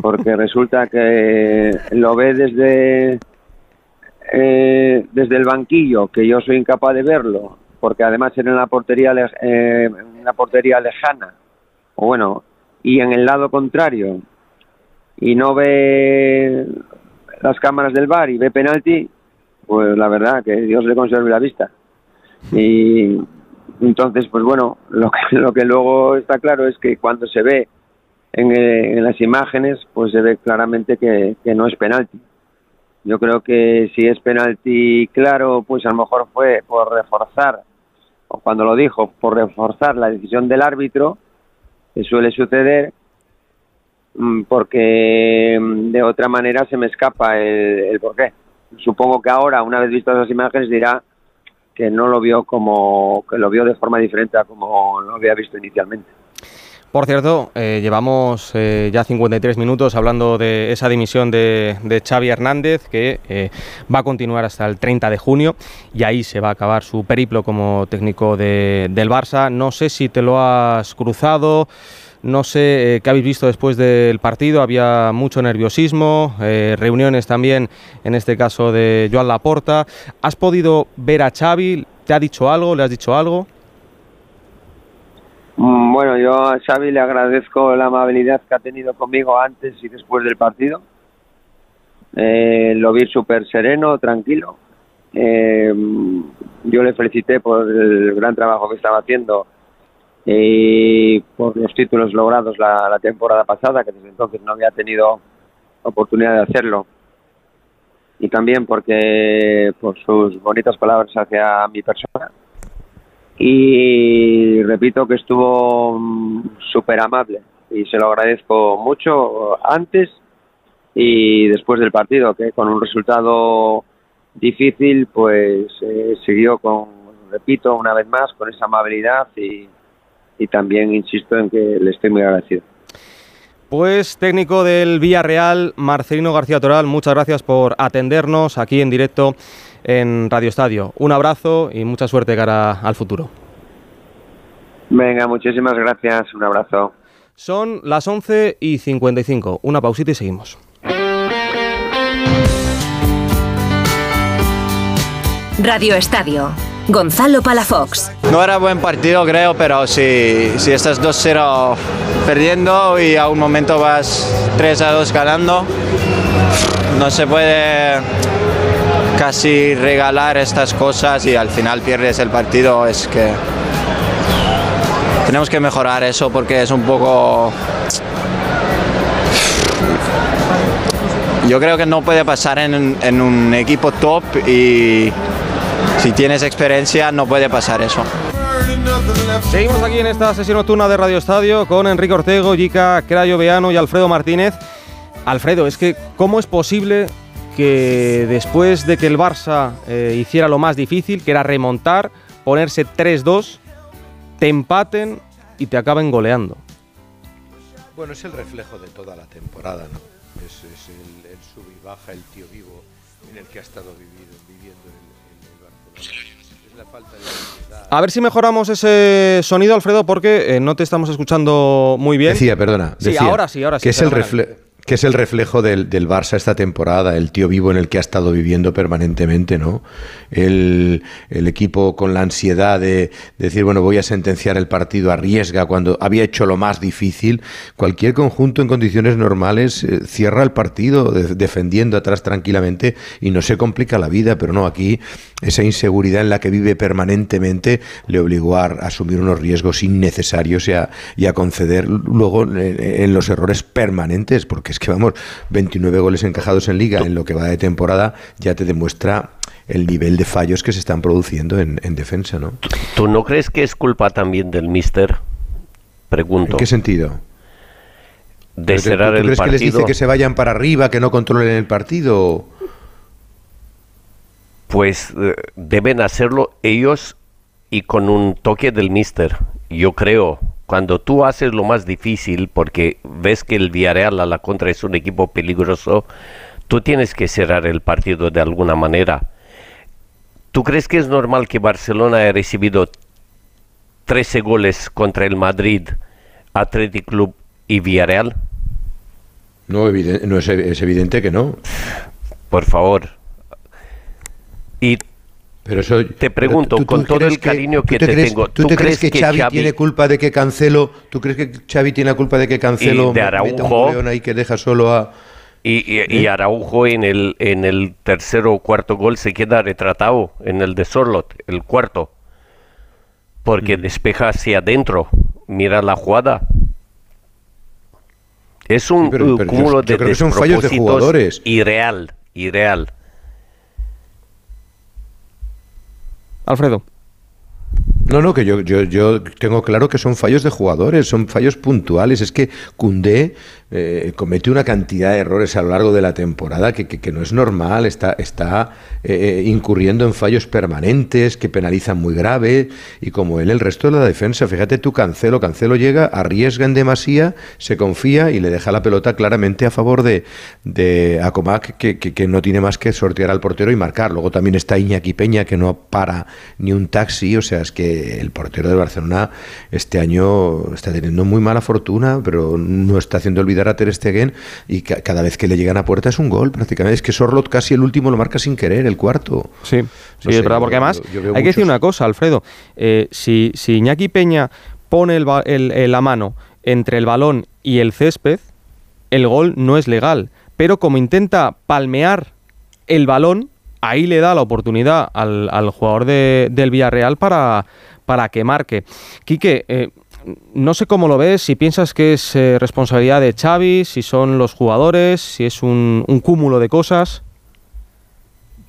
porque resulta que lo ve desde eh, desde el banquillo, que yo soy incapaz de verlo, porque además era en la portería eh, en una portería lejana, o bueno, y en el lado contrario, y no ve las cámaras del bar y ve penalti, pues la verdad que Dios le conserve la vista. Y entonces, pues bueno, lo que, lo que luego está claro es que cuando se ve en, eh, en las imágenes, pues se ve claramente que, no es penalti. Yo creo que si es penalti claro, pues a lo mejor fue por reforzar, o cuando lo dijo, por reforzar la decisión del árbitro, que suele suceder, mm, porque mm, de otra manera se me escapa el, el porqué. Supongo que ahora, una vez vistas las imágenes, dirá que no lo vio como, que lo vio de forma diferente a como lo había visto inicialmente. Por cierto, eh, llevamos eh, ya 53 minutos hablando de esa dimisión de, de Xavi Hernández que eh, va a continuar hasta el 30 de junio y ahí se va a acabar su periplo como técnico de- del Barça. No sé si te lo has cruzado, no sé eh, qué habéis visto después del partido. Había mucho nerviosismo, eh, reuniones también, en este caso de Joan Laporta. ¿Has podido ver a Xavi? ¿Te ha dicho algo? ¿Le has dicho algo? Mm, Bueno, yo a Xavi le agradezco la amabilidad que ha tenido conmigo antes y después del partido. Eh, lo vi súper sereno, tranquilo. Eh, yo le felicité por el gran trabajo que estaba haciendo y por los títulos logrados la, la temporada pasada, que desde entonces no había tenido oportunidad de hacerlo. Y también porque por sus bonitas palabras hacia mi persona y repito que estuvo mm, súper amable y se lo agradezco mucho antes y después del partido, que con un resultado difícil, pues eh, siguió con, repito, una vez más, con esa amabilidad y, y también insisto en que le estoy muy agradecido. Pues técnico del Villarreal, Marcelino García Toral, muchas gracias por atendernos aquí en directo en Radio Estadio. Un abrazo y mucha suerte cara al futuro. Venga, muchísimas gracias, un abrazo. Son las 11 y 55. Una pausita y seguimos. Radio Estadio. Gonzalo Palafox. No era buen partido, creo, pero si, si estás 2-0 perdiendo y a un momento vas 3-2 ganando, no se puede casi regalar estas cosas y al final pierdes el partido. Es que tenemos que mejorar eso porque es un poco... Yo creo que no puede pasar en, en un equipo top y si tienes experiencia no puede pasar eso. Seguimos aquí en esta sesión nocturna de Radio Estadio con Enrique Ortego, Yica Crayo Veano y Alfredo Martínez. Alfredo, es que ¿cómo es posible que después de que el Barça eh, hiciera lo más difícil, que era remontar, ponerse 3-2, te empaten y te acaben goleando? Bueno, es el reflejo de toda la temporada, ¿no? Es, es el, el sub y baja, el tío vivo en el que ha estado vivido, A ver si mejoramos ese sonido, Alfredo, porque eh, no te estamos escuchando muy bien. Decía, perdona. Sí, ahora sí, ahora sí. Que es el, fenomenal. Que es el reflejo del, del Barça esta temporada, el tío vivo en el que ha estado viviendo permanentemente, ¿no? El, el equipo con la ansiedad de, decir, bueno, voy a sentenciar el partido, arriesga cuando había hecho lo más difícil. Cualquier conjunto en condiciones normales eh, cierra el partido de- defendiendo atrás tranquilamente y no se complica la vida, pero no, aquí esa inseguridad en la que vive permanentemente le obligó a, a asumir unos riesgos innecesarios y a, y a conceder luego en, en los errores permanentes, porque es que vamos, 29 goles encajados en liga en lo que va de temporada ya te demuestra el nivel de fallos que se están produciendo en, en defensa, ¿no? ¿Tú no crees que es culpa también del mister? Pregunto. ¿En qué sentido? De ¿Tú- cerrar tú el crees que les dice que se vayan para arriba, que no controlen el partido? Pues eh, deben hacerlo ellos y con un toque del mister. Yo creo, cuando tú haces lo más difícil, porque ves que el Villarreal a la contra es un equipo peligroso, tú tienes que cerrar el partido de alguna manera. ¿Tú crees que es normal que Barcelona haya recibido 13 goles contra el Madrid, Athletic Club y Villarreal? No, es, es evidente que no. Por favor. Y Pero eso, te pregunto, tú- tú con todo crees el cariño tú que te crees- tengo, ¿Tú, te crees que, Xavi, tiene culpa de que Cancelo? ¿Tú crees que Xavi tiene la culpa de que Cancelo Y de meta un Araujo. ahí que deja solo a Y, y- y ¿Eh? Araujo en el, en el tercero o cuarto gol se queda retratado en el de Sorlot, el cuarto. Mm. Porque despeja hacia adentro. Mira la jugada. Es un Sí, pero- pero yo- cúmulo yo de creo que son fallos de jugadores. Irreal, irreal. Alfredo. No, no, que yo, yo, yo tengo claro que son fallos de jugadores, son fallos puntuales. Es que Cundé eh, comete una cantidad de errores a lo largo de la temporada que, que- no es normal, está, está eh, incurriendo en fallos permanentes que penalizan muy grave. Y como él, el resto de la defensa, fíjate tú, Cancelo, Cancelo llega, arriesga en demasía, se confía y le deja la pelota claramente a favor de, de Acomac, que- que no tiene más que sortear al portero y marcar. Luego también está Iñaki Peña, que no para ni un taxi, o sea, es que el portero de Barcelona este año está teniendo muy mala fortuna, pero no está haciendo olvidar a Ter Stegen y ca- cada vez que le llegan a puerta es un gol prácticamente. Es que Sorlot casi el último lo marca sin querer, el cuarto. Sí, No sí, sé, es verdad, yo- porque además hay que decir una cosa, Alfredo. Eh, si, si Iñaki Peña pone el ba- el- el- la mano entre el balón y el césped, el gol no es legal. Pero como intenta palmear el balón, ahí le da la oportunidad al, jugador de- del Villarreal para, para que marque. Quique, eh, no sé cómo lo ves, si piensas que es eh, responsabilidad de Xavi, si son los jugadores, si es un, cúmulo de cosas.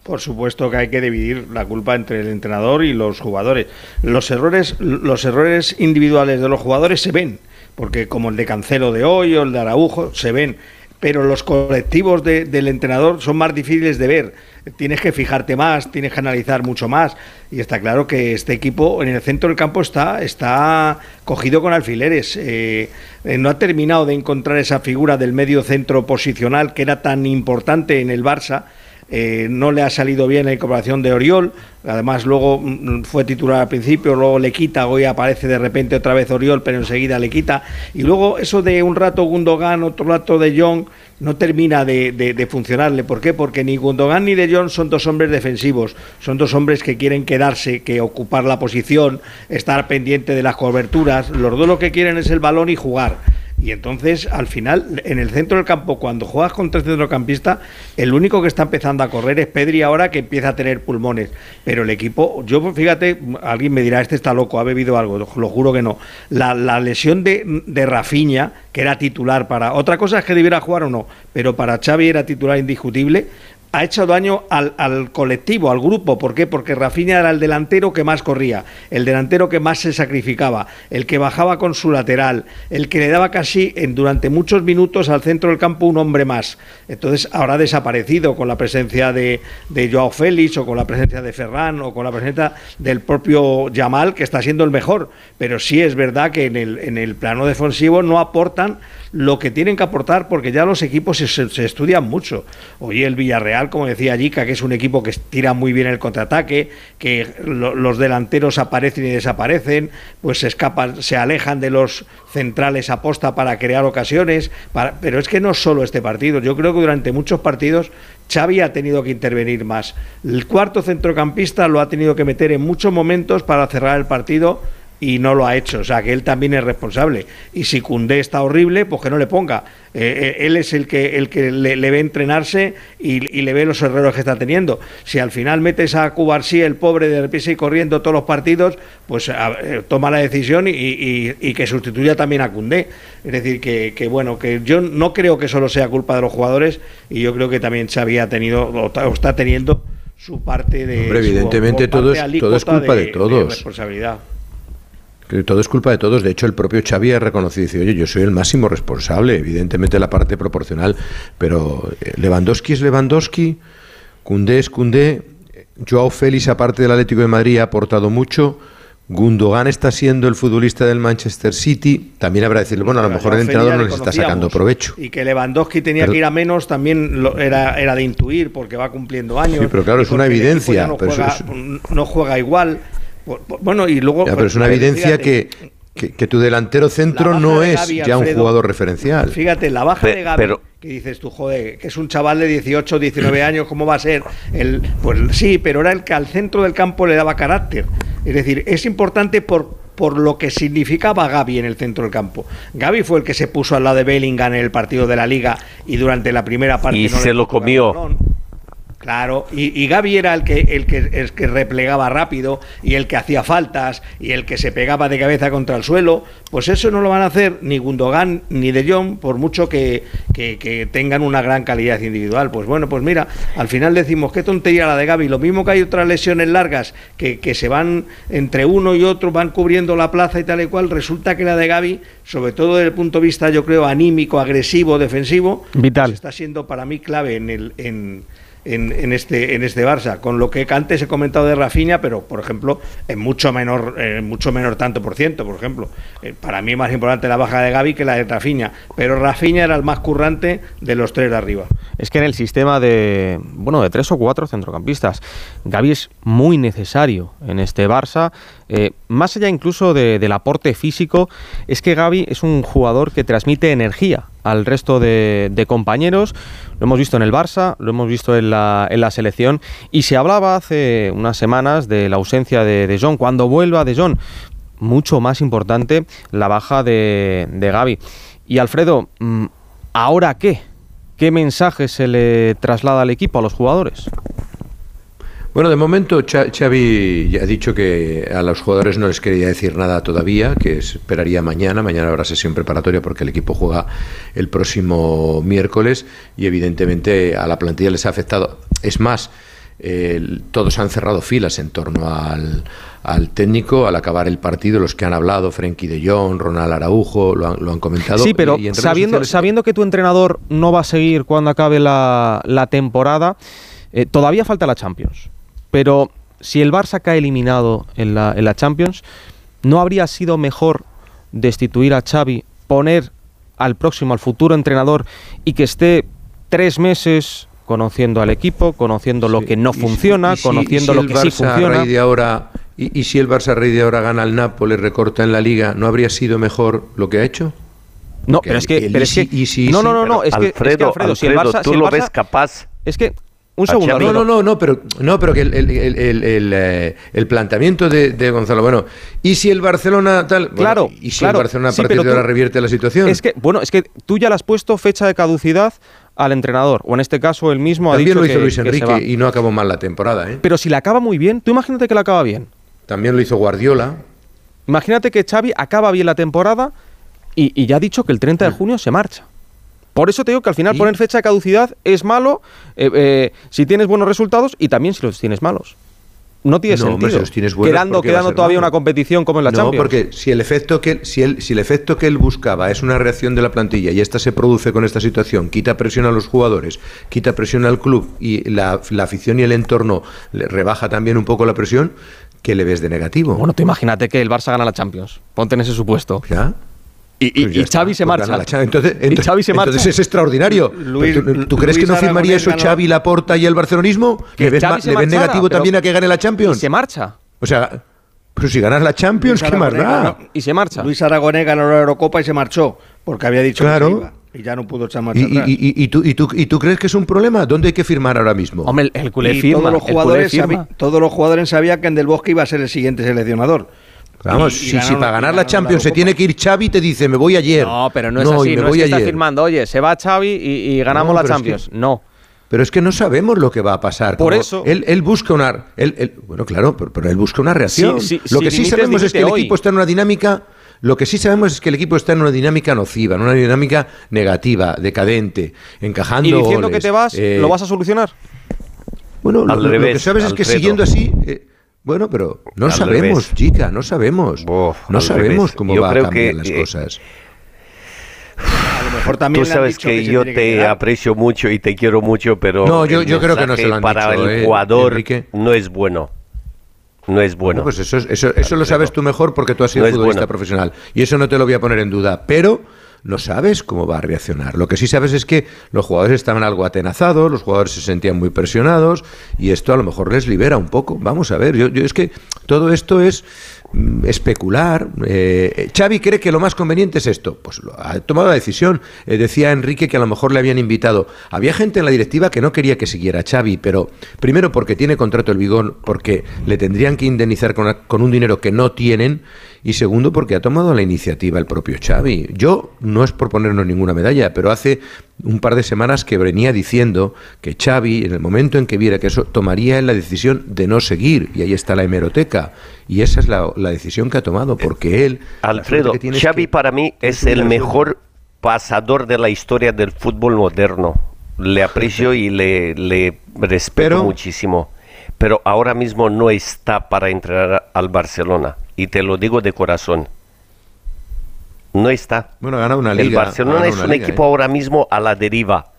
Por supuesto que hay que dividir la culpa entre el entrenador y los jugadores. Los errores, los errores individuales de los jugadores se ven, porque como el de Cancelo de hoy o el de Araujo, se ven. Pero los colectivos de- del entrenador son más difíciles de ver. Tienes que fijarte más, tienes que analizar mucho más. Y está claro que este equipo en el centro del campo está, está cogido con alfileres. Eh, eh, no ha terminado de encontrar esa figura del medio centro posicional que era tan importante en el Barça. Eh, no le ha salido bien la incorporación de Oriol, además luego mm, fue titular al principio, luego le quita, hoy aparece de repente otra vez Oriol, pero enseguida le quita, y luego eso de un rato Gundogan, otro rato de Jong, no termina de funcionarle. ¿Por qué? Porque ni Gundogan ni de Jong son dos hombres defensivos, son dos hombres que quieren quedarse, que ocupar la posición, estar pendiente de las coberturas, los dos lo que quieren es el balón y jugar. Y entonces, al final, en el centro del campo, cuando juegas contra el centrocampista, el único que está empezando a correr es Pedri ahora que empieza a tener pulmones. Pero el equipo, yo fíjate, alguien me dirá, este está loco, ha bebido algo, lo juro que no. La, la lesión de, de Rafiña, que era titular para... Otra cosa es que debiera jugar o no, pero para Xavi era titular indiscutible, ha hecho daño al, al colectivo, al grupo. ¿Por qué? Porque Rafinha era el delantero que más corría, el delantero que más se sacrificaba, el que bajaba con su lateral, el que le daba casi en, durante muchos minutos al centro del campo un hombre más. Entonces ahora ha desaparecido con la presencia de, de Joao Félix o con la presencia de Ferran o con la presencia del propio Yamal, que está siendo el mejor. Pero sí es verdad que en el, en el plano defensivo no aportan lo que tienen que aportar porque ya los equipos se, se- se estudian mucho. Hoy el Villarreal, como decía Jica, que es un equipo que tira muy bien el contraataque, que lo- los delanteros aparecen y desaparecen, pues se escapan, se alejan de los centrales aposta para crear ocasiones, pero es que no solo este partido, yo creo que durante muchos partidos Xavi ha tenido que intervenir más. El cuarto centrocampista lo ha tenido que meter en muchos momentos para cerrar el partido y no lo ha hecho. O sea, que él también es responsable. Y si Cundé está horrible, pues que no le ponga. Eh, eh, él es el que, el que le, le ve entrenarse y, y le ve los errores que está teniendo. Si al final metes a Cubarsí, el pobre de repisa y corriendo todos los partidos, pues a- eh, toma la decisión y, y- y que sustituya también a Cundé. Es decir, que, que, bueno, que yo no creo que solo sea culpa de los jugadores y yo creo que también Xavi ha tenido o está teniendo su parte de Hombre, evidentemente su todo parte es- todo es culpa de todos. responsabilidad. Que todo es culpa de todos. De hecho, el propio Xavi ha reconocido, dice, oye, yo soy el máximo responsable, evidentemente la parte proporcional, pero eh, Lewandowski es Lewandowski, Cundé es Cundé, Joao Félix, aparte del Atlético de Madrid, ha aportado mucho. Gundogan está siendo el futbolista del Manchester City. También habrá que decirle, bueno, a lo mejor el entrenador no les le está sacando provecho. Y que Lewandowski tenía Pero- que ir a menos también lo- era, era de intuir porque va cumpliendo años. Sí, pero claro, y es una evidencia, ya No pero eso juega, no juega igual. Por- por- Bueno, y luego. Ya, pero es una pues, evidencia fíjate, que, que, que tu delantero centro no de es ya un jugador referencial. Fíjate, la baja Pe- de Gaby pero- que dices tú, joder, que es un chaval de 18, 19 años, ¿cómo va a ser? El, pues sí, pero era el que al centro del campo le daba carácter. Es decir, es importante por, por lo que significaba Gaby en el centro del campo. Gaby fue el que se puso al lado de Bellingham en el partido de la Liga y durante la primera parte... Y no le se lo comió. Claro, y, y Gaby era el que, el, que, el que replegaba rápido y el que hacía faltas y el que se pegaba de cabeza contra el suelo. Pues eso no lo van a hacer ni Gundogan ni De Jong, por mucho que, que- que tengan una gran calidad individual. Pues bueno, pues mira, al final decimos, qué tontería la de Gaby. Lo mismo que hay otras lesiones largas que, que se van entre uno y otro, van cubriendo la plaza y tal y cual. Resulta que la de Gaby, sobre todo desde el punto de vista, yo creo, anímico, agresivo, defensivo, Vital. pues está siendo para mí clave en el en, en, en este en este Barça con lo que antes he comentado de Rafinha pero por ejemplo en mucho menor en mucho menor tanto por ciento por ejemplo Eh, para mí es más importante la baja de Gaby que la de Rafinha pero Rafinha era el más currante de los tres de arriba Es que en el sistema de, bueno, de tres o cuatro centrocampistas, Gaby es muy necesario en este Barça. Eh, más allá incluso de- del aporte físico, es que Gaby es un jugador que transmite energía al resto de, compañeros. Lo hemos visto en el Barça, lo hemos visto en la, en la selección y se hablaba hace unas semanas de la ausencia de, de John. Cuando vuelva de John, mucho más importante la baja de, de Gaby. Y Alfredo, mm, ¿ahora qué? ¿Qué mensaje se le traslada al equipo, a los jugadores? Bueno, de momento Xavi ya ha dicho que a los jugadores no les quería decir nada todavía, que esperaría mañana. Mañana habrá sesión preparatoria porque el equipo juega el próximo miércoles y evidentemente a la plantilla les ha afectado. Es más, el- todos han cerrado filas en torno al, al técnico al acabar el partido. Los que han hablado, Frenkie de Jong, Ronald Araujo, lo han, lo han comentado. Sí, pero Y- y sabiendo, sociales- sabiendo que tu entrenador no va a seguir cuando acabe la, la temporada, eh, todavía falta la Champions. Pero si el Barça cae eliminado en la, en la Champions, ¿no habría sido mejor destituir a Xavi, poner al próximo, al futuro entrenador y que esté tres meses conociendo al equipo, conociendo lo que no Y si- funciona, y si- conociendo y si lo que sí Barça a funciona? de ahora, y, si el Barça raíz de ahora gana al Nápoles, recorta en la liga, ¿no habría sido mejor lo que ha hecho? No, Porque pero es que, pero es que- no, no, no, es que, es que, Alfredo, Alfredo, si el Alfredo, Barça, ¿tú si el lo ves capaz? Es que un segundo? No, no, no, no, pero, no, pero que el, el- el- el- el, eh, el planteamiento de, de Gonzalo, bueno, ¿y si el Barcelona tal? Bueno, Claro, ¿Y si claro, el Barcelona a sí, partir pero de ahora revierte la situación? Es que, bueno, es que tú ya le has puesto fecha de caducidad al entrenador, o en este caso él mismo ha También dicho lo hizo que- Luis. Enrique y no acabó mal la temporada, ¿eh? Pero si la acaba muy bien, tú imagínate que la acaba bien. También lo hizo Guardiola. Imagínate que Xavi acaba bien la temporada y, y ya ha dicho que el 30 de junio se marcha. Por eso te digo que al final ¿Y? poner fecha de caducidad es malo eh, eh, si tienes buenos resultados y también si los tienes malos. No tiene No, hombre, sentido. si los tienes buenos, quedando ¿por qué va a quedando todavía malo? una competición como en la no, Champions. porque si el efecto que si el, si el efecto que él buscaba es una reacción de la plantilla y esta se produce con esta situación, quita presión a los jugadores, quita presión al club y la, la afición y el entorno le rebaja también un poco la presión, ¿qué le ves de negativo? Bueno, tú imagínate que el Barça gana la Champions. Ponte en ese supuesto. ¿Ya? Y, y- Pues y Xavi está, se marcha. Champions. Entonces, Y entonces- Xavi se marcha. entonces es extraordinario. Luis- ¿Tú, tú crees que no firmaría Aragonés eso ganó- Xavi, Laporta y el barcelonismo? Que ¿Le ves, ma- le negativo también a que gane la Y Champions? se marcha. O sea, pero si ganas la Champions, Luis ¿qué más da? ganó- Y se marcha. Luis Aragonés ganó la Eurocopa y se marchó porque había dicho Claro. que se iba y ya no pudo echar marcha ¿Y, atrás. y- y- y tú, y, tú, ¿Y tú crees que es un problema? ¿Dónde hay que firmar ahora mismo? Hombre, el, el culé Y firma. todos los el culé jugadores firma. sabi- todos los jugadores sabían que en Del Bosque iba a ser el siguiente seleccionador. Vamos, Y- y si, si ganaron- para ganar la Champions se tiene que ir Xavi, te dice, me voy ayer. No, pero no es así. me No es voy que está firmando, oye, se va Xavi y, y ganamos No, la pero es que- Champions. No. Pero es que no sabemos lo que va a pasar. Por Como eso- Él, él busca una. él- él- bueno, claro, pero, pero él busca una reacción. Sí, sí, lo si que sí sabemos es que el hoy. equipo está en una dinámica. Lo que sí sabemos es que el equipo está en una dinámica nociva, en una dinámica negativa, decadente, encajando. Y diciendo goles, que te vas, eh, ¿lo vas a solucionar? Bueno, lo, Al lo- lo revés, que sabes es que siguiendo así. eh, bueno, pero no Al sabemos, revés. chica, no sabemos. Bof, no sabemos revés. cómo Yo va a creo cambiar que, las eh, cosas. A lo mejor también Tú sabes que, se yo que te quedar. aprecio mucho y te quiero mucho, pero No, yo- yo creo que no se lo han para dicho, el eh, jugador Enrique. no es bueno. No es bueno. Bueno, pues eso, es- eso, eso lo sabes tú mejor porque tú has sido No futbolista bueno. profesional. Y eso no te lo voy a poner en duda. Pero no sabes cómo va a reaccionar. Lo que sí sabes es que los jugadores estaban algo atenazados, los jugadores se sentían muy presionados y esto a lo mejor les libera un poco. Vamos a ver, yo, yo es que todo esto es mm, especular. Eh, Xavi cree que lo más conveniente es esto. Pues ha tomado la decisión. Eh, decía Enrique que a lo mejor le habían invitado. Había gente en la directiva que no quería que siguiera Xavi, pero primero porque tiene contrato el Bigón, porque le tendrían que indemnizar con un dinero que no tienen. Y segundo, porque ha tomado la iniciativa el propio Xavi. Yo no es por ponernos ninguna medalla, pero hace un par de semanas que venía diciendo que Xavi, en el momento en que viera que eso, tomaría la decisión de no seguir. Y ahí está la hemeroteca. Y esa es la, la decisión que ha tomado, porque él... Alfredo, que tiene es Xavi que- para mí es el mejor pasador de la historia del fútbol moderno. Le aprecio y le, le respeto muchísimo. Pero ahora mismo no está para entrenar al Barcelona. Y te lo digo de corazón. No está. Bueno, ha ganado una El liga. ha Barcelona es un liga, equipo ¿eh? ahora mismo a la deriva.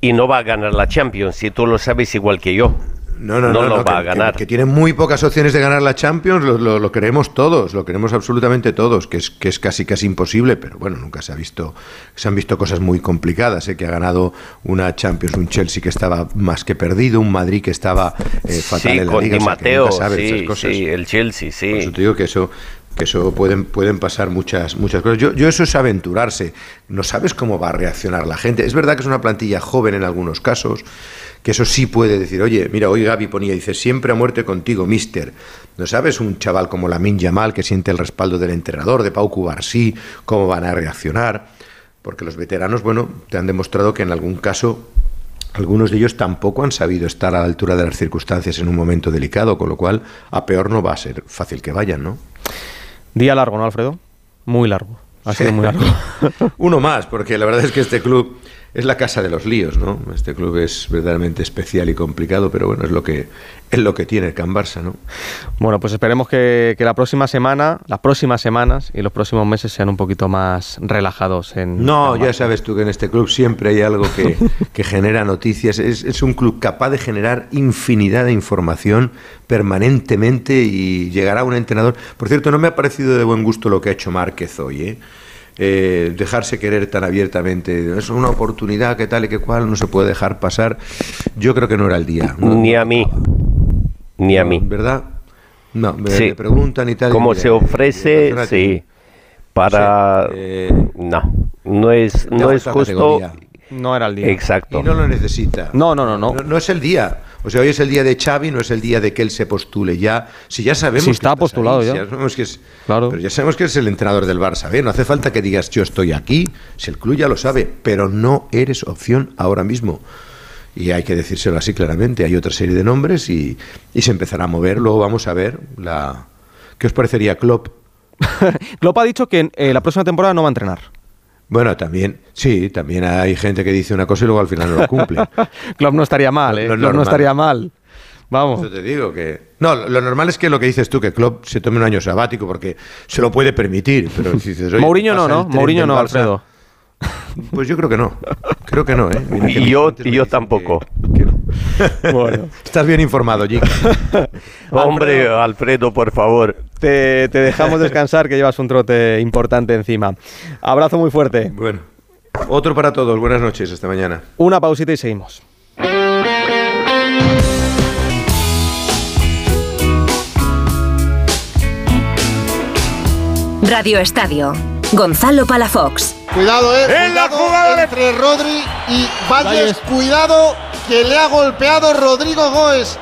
Y no va a ganar la Champions, si tú lo sabes igual que yo. No, no, no, lo no, va que, a ganar. Que, que tiene muy pocas opciones de ganar la Champions, lo, lo- lo queremos todos, lo queremos absolutamente todos, que es, que es casi casi imposible, pero bueno, nunca se ha visto, se han visto cosas muy complicadas, ¿eh? que ha ganado una Champions, un Chelsea que estaba más que perdido, un Madrid que estaba eh, fatal Sí, en la con liga, Di o sea, que nunca sabes sí, esas cosas. sí, el Chelsea, sí. Por eso te digo que eso que eso pueden, pueden pasar muchas, muchas cosas. Yo, yo eso es aventurarse. No sabes cómo va a reaccionar la gente. Es verdad que es una plantilla joven en algunos casos, que eso sí puede decir, oye, mira, hoy Gaby ponía, dice, siempre a muerte contigo, mister. No sabes un chaval como Lamin Yamal que siente el respaldo del entrenador, de Pau Cubarsí, cómo van a reaccionar. Porque los veteranos, bueno, te han demostrado que en algún caso algunos de ellos tampoco han sabido estar a la altura de las circunstancias en un momento delicado, con lo cual a peor no va a ser fácil que vayan, ¿no? Día largo, ¿no, Alfredo? Muy largo. Ha sido muy largo. Uno más, porque la verdad es que este club es la casa de los líos, ¿no? Este club es verdaderamente especial y complicado, pero bueno, es lo que es lo que tiene el Can Barça, ¿no? Bueno, pues esperemos que, que la próxima semana, las próximas semanas y los próximos meses sean un poquito más relajados en. No, ya sabes tú que en este club siempre hay algo que, que genera noticias. Es, es un club capaz de generar infinidad de información permanentemente y llegará un entrenador. Por cierto, no me ha parecido de buen gusto lo que ha hecho Márquez hoy, ¿eh? Eh, dejarse querer tan abiertamente. Es una oportunidad que tal y que cual no se puede dejar pasar. Yo creo que no era el día. ¿no? Ni a mí. Ni a mí. ¿Verdad? No, me, Sí. me preguntan y tal. Como se ofrece, sí. Para. no. No es, no es justo. categoría. No era el día. Exacto. Y no lo necesita. No, no, no, no. No, no es el día. O sea, hoy es el día de Xavi, no es el día de que él se postule ya. Si ya sabemos que está postulado ahí, ya. si sabemos que es, Pero ya sabemos que es el entrenador del Barça. ¿eh? No hace falta que digas yo estoy aquí. Si el club ya lo sabe, pero no eres opción ahora mismo. Y hay que decírselo así claramente. Hay otra serie de nombres y, y se empezará a mover. Luego vamos a ver la. ¿Qué os parecería Klopp? Klopp ha dicho que eh, la próxima temporada no va a entrenar. Bueno, también, sí, también hay gente que dice una cosa y luego al final no lo cumple. Klopp no estaría mal, ¿eh? Lo Klopp no estaría mal. Vamos. Eso te digo que. No, lo normal es que lo que dices tú, que Klopp se tome un año sabático porque se lo puede permitir. Pero dices, oye, Mourinho no, ¿no? Mourinho no, Barça. Alfredo. Pues yo creo que no. Creo que no, ¿eh? Que Y yo, y yo tampoco. Bueno. Estás bien informado, Jic. Hombre, Alfredo, por favor. Te, te dejamos descansar que llevas un trote importante encima. Abrazo muy fuerte. Bueno. Otro para todos. Buenas noches. Hasta mañana. Una pausita y seguimos. Radio Estadio. Gonzalo Palafox. Cuidado, eh. En la Cuidado jugada de- entre Rodri y Valles. Valles. Cuidado que le ha golpeado Rodrigo Goes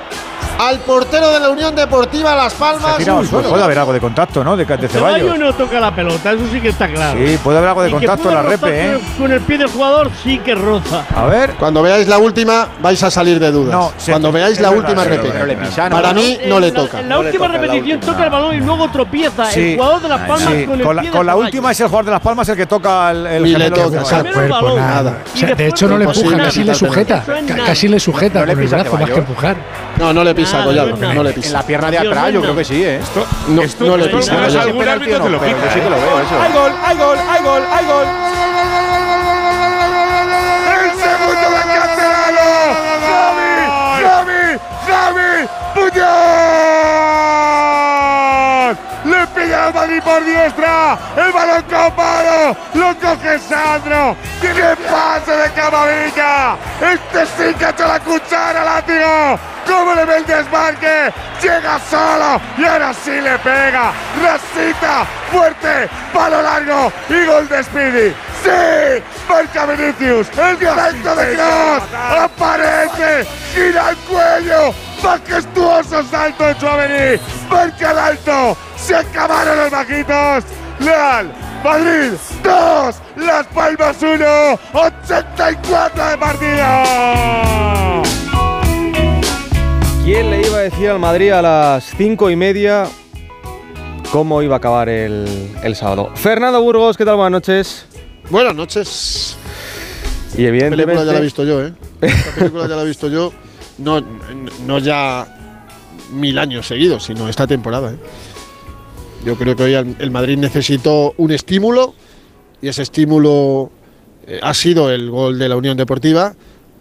al portero de la Unión Deportiva Las Palmas. Puede haber algo de contacto, ¿no? De, de Ceballos Ceballos. no toca la pelota, eso sí que está claro. Sí, puede haber algo de Y contacto en la repe, ¿eh? con el- pie del jugador sí que roza. A ver. Cuando veáis la última, vais a salir de dudas. No, Cuando veáis es la verdad, última sí, repe. Para mí En no le la- toca. En la última repetición toca el balón y luego tropieza. El jugador de Las Palmas Sí, con el con la, pie con de la última es el jugador de Las Palmas el que toca el, el Ni le toca, balón. nada. De hecho, no le empuja, casi le sujeta. Casi le sujeta con el brazo más que empujar. No, no le pisa, No le En pisa. la pierna de atrás, yo creo que sí, ¿eh? No, Esto- no le pisa. esto- Goyado. algún árbitro te lo Pero pita, sí que lo veo eso. ¡Hay gol! ¡Hay gol! ¡Hay gol! ¡Hay gol! ¡El segundo del canterano! ¡Xavi! ¡Xavi! ¡Xavi! ¡Puyol! ¡Le pilla el Madrid por diestra! ¡El balón copado! ¡Lo coge Sandro! Pase de Camavinga. Este sí que echa la cuchara, látigo. ¿Cómo le ve el desmarque? Llega solo y ahora sí le pega. Rasita, fuerte, palo largo y gol de Speedy. ¡Sí! Marca Vinicius, el directo de Cross. Aparece, gira el cuello. Majestuoso salto de Chouameni. Marca el alto. Se acabaron los bajitos. Leal, Madrid 2, Las Palmas 1, 84 de partido. ¿Quién le iba a decir al Madrid a las cinco y media cómo iba a acabar el, el sábado? Fernando Burgos, ¿qué tal? Buenas noches. Buenas noches. Y evidentemente. Esta película ya la he visto yo, ¿eh? Esta película ya la he visto yo. No, no ya mil años seguidos, sino esta temporada. ¿eh? Yo creo que hoy el Madrid necesitó un estímulo y ese estímulo eh, ha sido el gol de la Unión Deportiva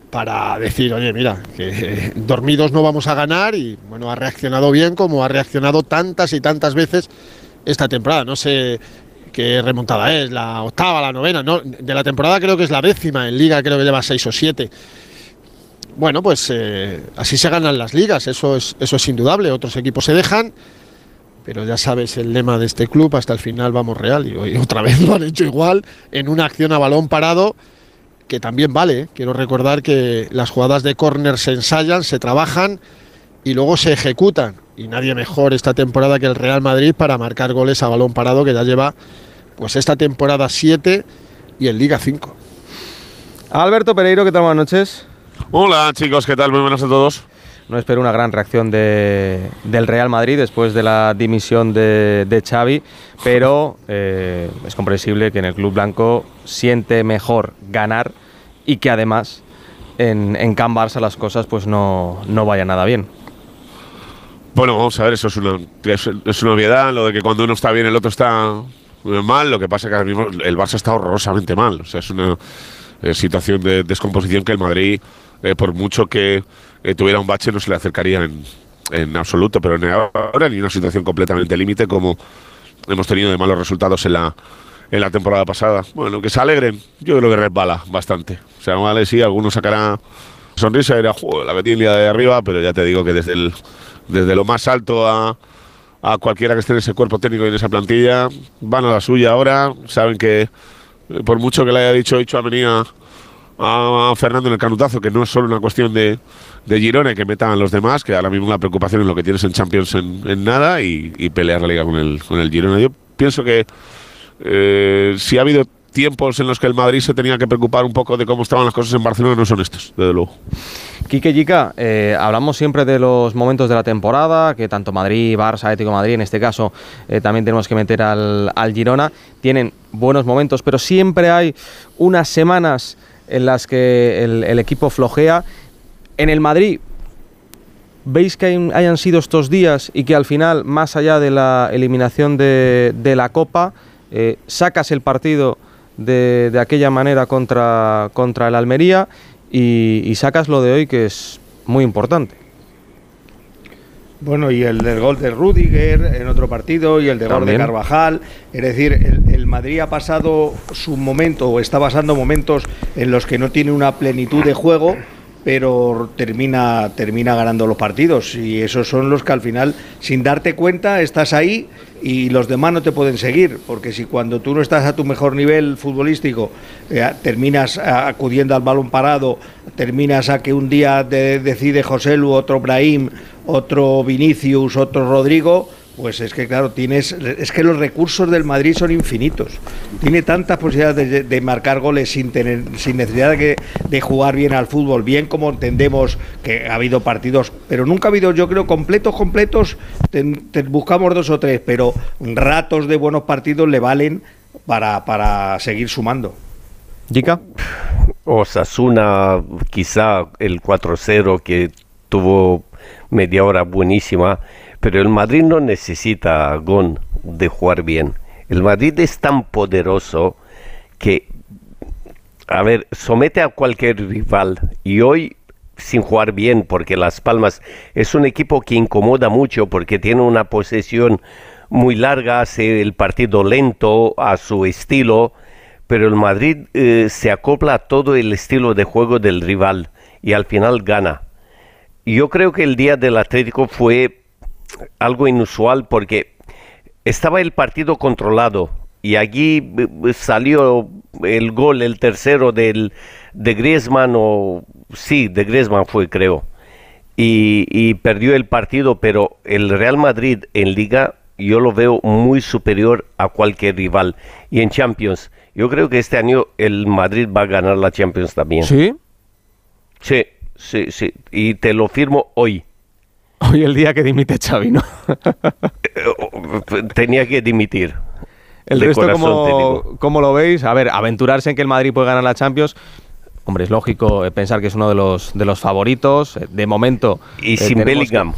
para decir, oye, mira, que eh, dormidos no vamos a ganar y bueno, ha reaccionado bien como ha reaccionado tantas y tantas veces esta temporada. No sé qué remontada es, la octava, la novena, no, de la temporada creo que es la décima, en liga creo que lleva seis o siete. Bueno, pues eh, así se ganan las ligas, eso es, eso es indudable. Otros equipos se dejan, pero ya sabes el lema de este club, hasta el final vamos real. Y hoy otra vez lo han hecho igual en una acción a balón parado, que también vale. ¿eh? Quiero recordar que las jugadas de córner se ensayan, se trabajan y luego se ejecutan. Y nadie mejor esta temporada que el Real Madrid para marcar goles a balón parado, que ya lleva pues esta temporada 7 y en Liga 5. Alberto Pereiro, ¿qué tal? Buenas noches. Hola chicos, ¿qué tal? Muy buenas a todos. No espero una gran reacción de- del Real Madrid después de la dimisión de, de Xavi, pero eh, es comprensible que en el Club Blanco siente mejor ganar y que además en, en Can Barça las cosas pues no, no vayan nada bien. Bueno, vamos a ver, eso es una, es, una obviedad, lo de que cuando uno está bien el otro está mal, lo que pasa es que ahora mismo el Barça está horrorosamente mal, o sea, es una eh, situación de descomposición que el Madrid, eh, por mucho que eh, tuviera un bache, no se le acercaría en, en absoluto, pero ni ahora ni una situación completamente límite como hemos tenido de malos resultados en la, en la temporada pasada. Bueno, que se alegren, yo creo que resbala bastante. O sea, vale, sí, algunos sacará sonrisa "Joder, la metí en liga de arriba, pero ya te digo que desde, el, desde lo más alto a, a cualquiera que esté en ese cuerpo técnico y en esa plantilla, van a la suya ahora, saben que por mucho que le haya dicho dicho a a Fernando en el canutazo, que no es solo una cuestión de, de Girona que metan a los demás, que ahora mismo la preocupación es lo que tienes en Champions en, nada y, pelear la liga con el, con el Girona. Yo pienso que eh, si ha habido tiempos en los que el Madrid se tenía que preocupar un poco de cómo estaban las cosas en Barcelona, no son estos, desde luego. Quique Yica, eh, hablamos siempre de los momentos de la temporada, que tanto Madrid, Barça, Atlético Madrid, en este caso eh, también tenemos que meter al, al Girona, tienen buenos momentos, pero siempre hay unas semanas en las que el, equipo flojea. En el Madrid, ¿veis que hay- hayan sido estos días y que al final, más allá de la eliminación de, la Copa, eh, sacas el partido de, aquella manera contra, el Almería y sacas lo de hoy que es muy importante? Bueno, y el del gol de Rudiger en otro partido y el de gol de. Carvajal. Es decir, el, el Madrid ha pasado su momento o está pasando momentos en los que no tiene una plenitud de juego, pero termina, termina ganando los partidos. Y esos son los que al final, sin darte cuenta, estás ahí y los demás no te pueden seguir. Porque si cuando tú no estás a tu mejor nivel futbolístico, eh, terminas eh, acudiendo al balón parado, terminas a que un día de- decide José Lu, otro Brahim, otro Vinicius, otro Rodrigo, pues es que claro, tienes es que los recursos del Madrid son infinitos. Tiene tantas posibilidades de, de marcar goles sin tener sin necesidad de, que- de jugar bien al fútbol, bien como entendemos que ha habido partidos, pero nunca ha habido, yo creo, completos, completos, te- buscamos dos o tres, pero ratos de buenos partidos le valen para, para seguir sumando. ¿Jica? Osasuna, quizá el 4-0 que tuvo media hora buenísima, pero el Madrid no necesita a Gon de jugar bien. El Madrid es tan poderoso que, a ver, somete a cualquier rival y hoy sin jugar bien, porque Las Palmas es un equipo que incomoda mucho porque tiene una posesión muy larga, hace el partido lento a su estilo, pero el Madrid eh, se acopla a todo el estilo de juego del rival y al final gana. Yo creo que el día del Atlético fue algo inusual porque estaba el partido controlado y allí eh, salió el gol, el tercero del, de Griezmann, o sí, de Griezmann fue creo, y, y perdió el partido, pero el Real Madrid en liga yo lo veo muy superior a cualquier rival. Y en Champions, yo creo que este año el Madrid va a ganar la Champions también. ¿Sí? Sí, sí, sí. Y te lo firmo hoy. Hoy el día que dimite Xavi, ¿no? Tenía que dimitir. El De resto, digo. ¿cómo, lo veis? A ver, aventurarse en que el Madrid puede ganar la Champions. Hombre, es lógico eh, pensar que es uno de los, de los favoritos. Eh, De momento. Y eh, sin Bellingham. que-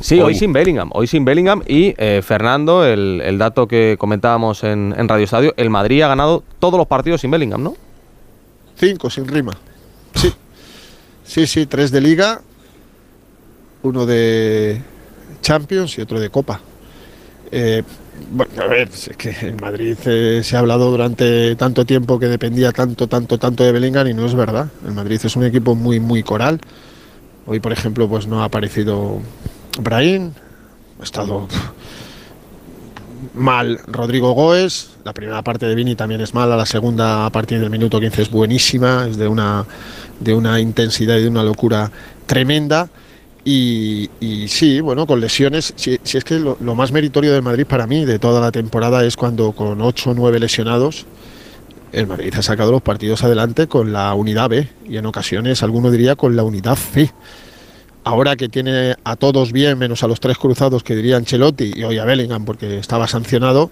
Sí, hoy. Hoy. sin Bellingham. Hoy sin Bellingham. Y eh, Fernando, el, el dato que comentábamos en, en Radio Estadio, el Madrid ha ganado todos los partidos sin Bellingham, ¿no? Cinco sin rima. Sí. Sí, sí, tres de liga, uno de Champions y otro de Copa. Eh, bueno, a ver, es que en Madrid eh, se ha hablado durante tanto tiempo que dependía tanto, tanto, tanto de Bellingham y no es verdad. El Madrid es un equipo muy, muy coral. Hoy, por ejemplo, pues no ha aparecido Brahim, ha estado mal Rodrigo Goes, la primera parte de Vini también es mala, la segunda a partir del minuto 15 es buenísima, es de una, de una intensidad y de una locura tremenda. Y, y sí, bueno, con lesiones, si, si es que lo, lo más meritorio del Madrid para mí de toda la temporada es cuando con 8 o 9 lesionados el Madrid ha sacado los partidos adelante con la unidad B y en ocasiones alguno diría con la unidad C. Ahora que tiene a todos bien, menos a los tres cruzados que diría Ancelotti y hoy a Bellingham porque estaba sancionado,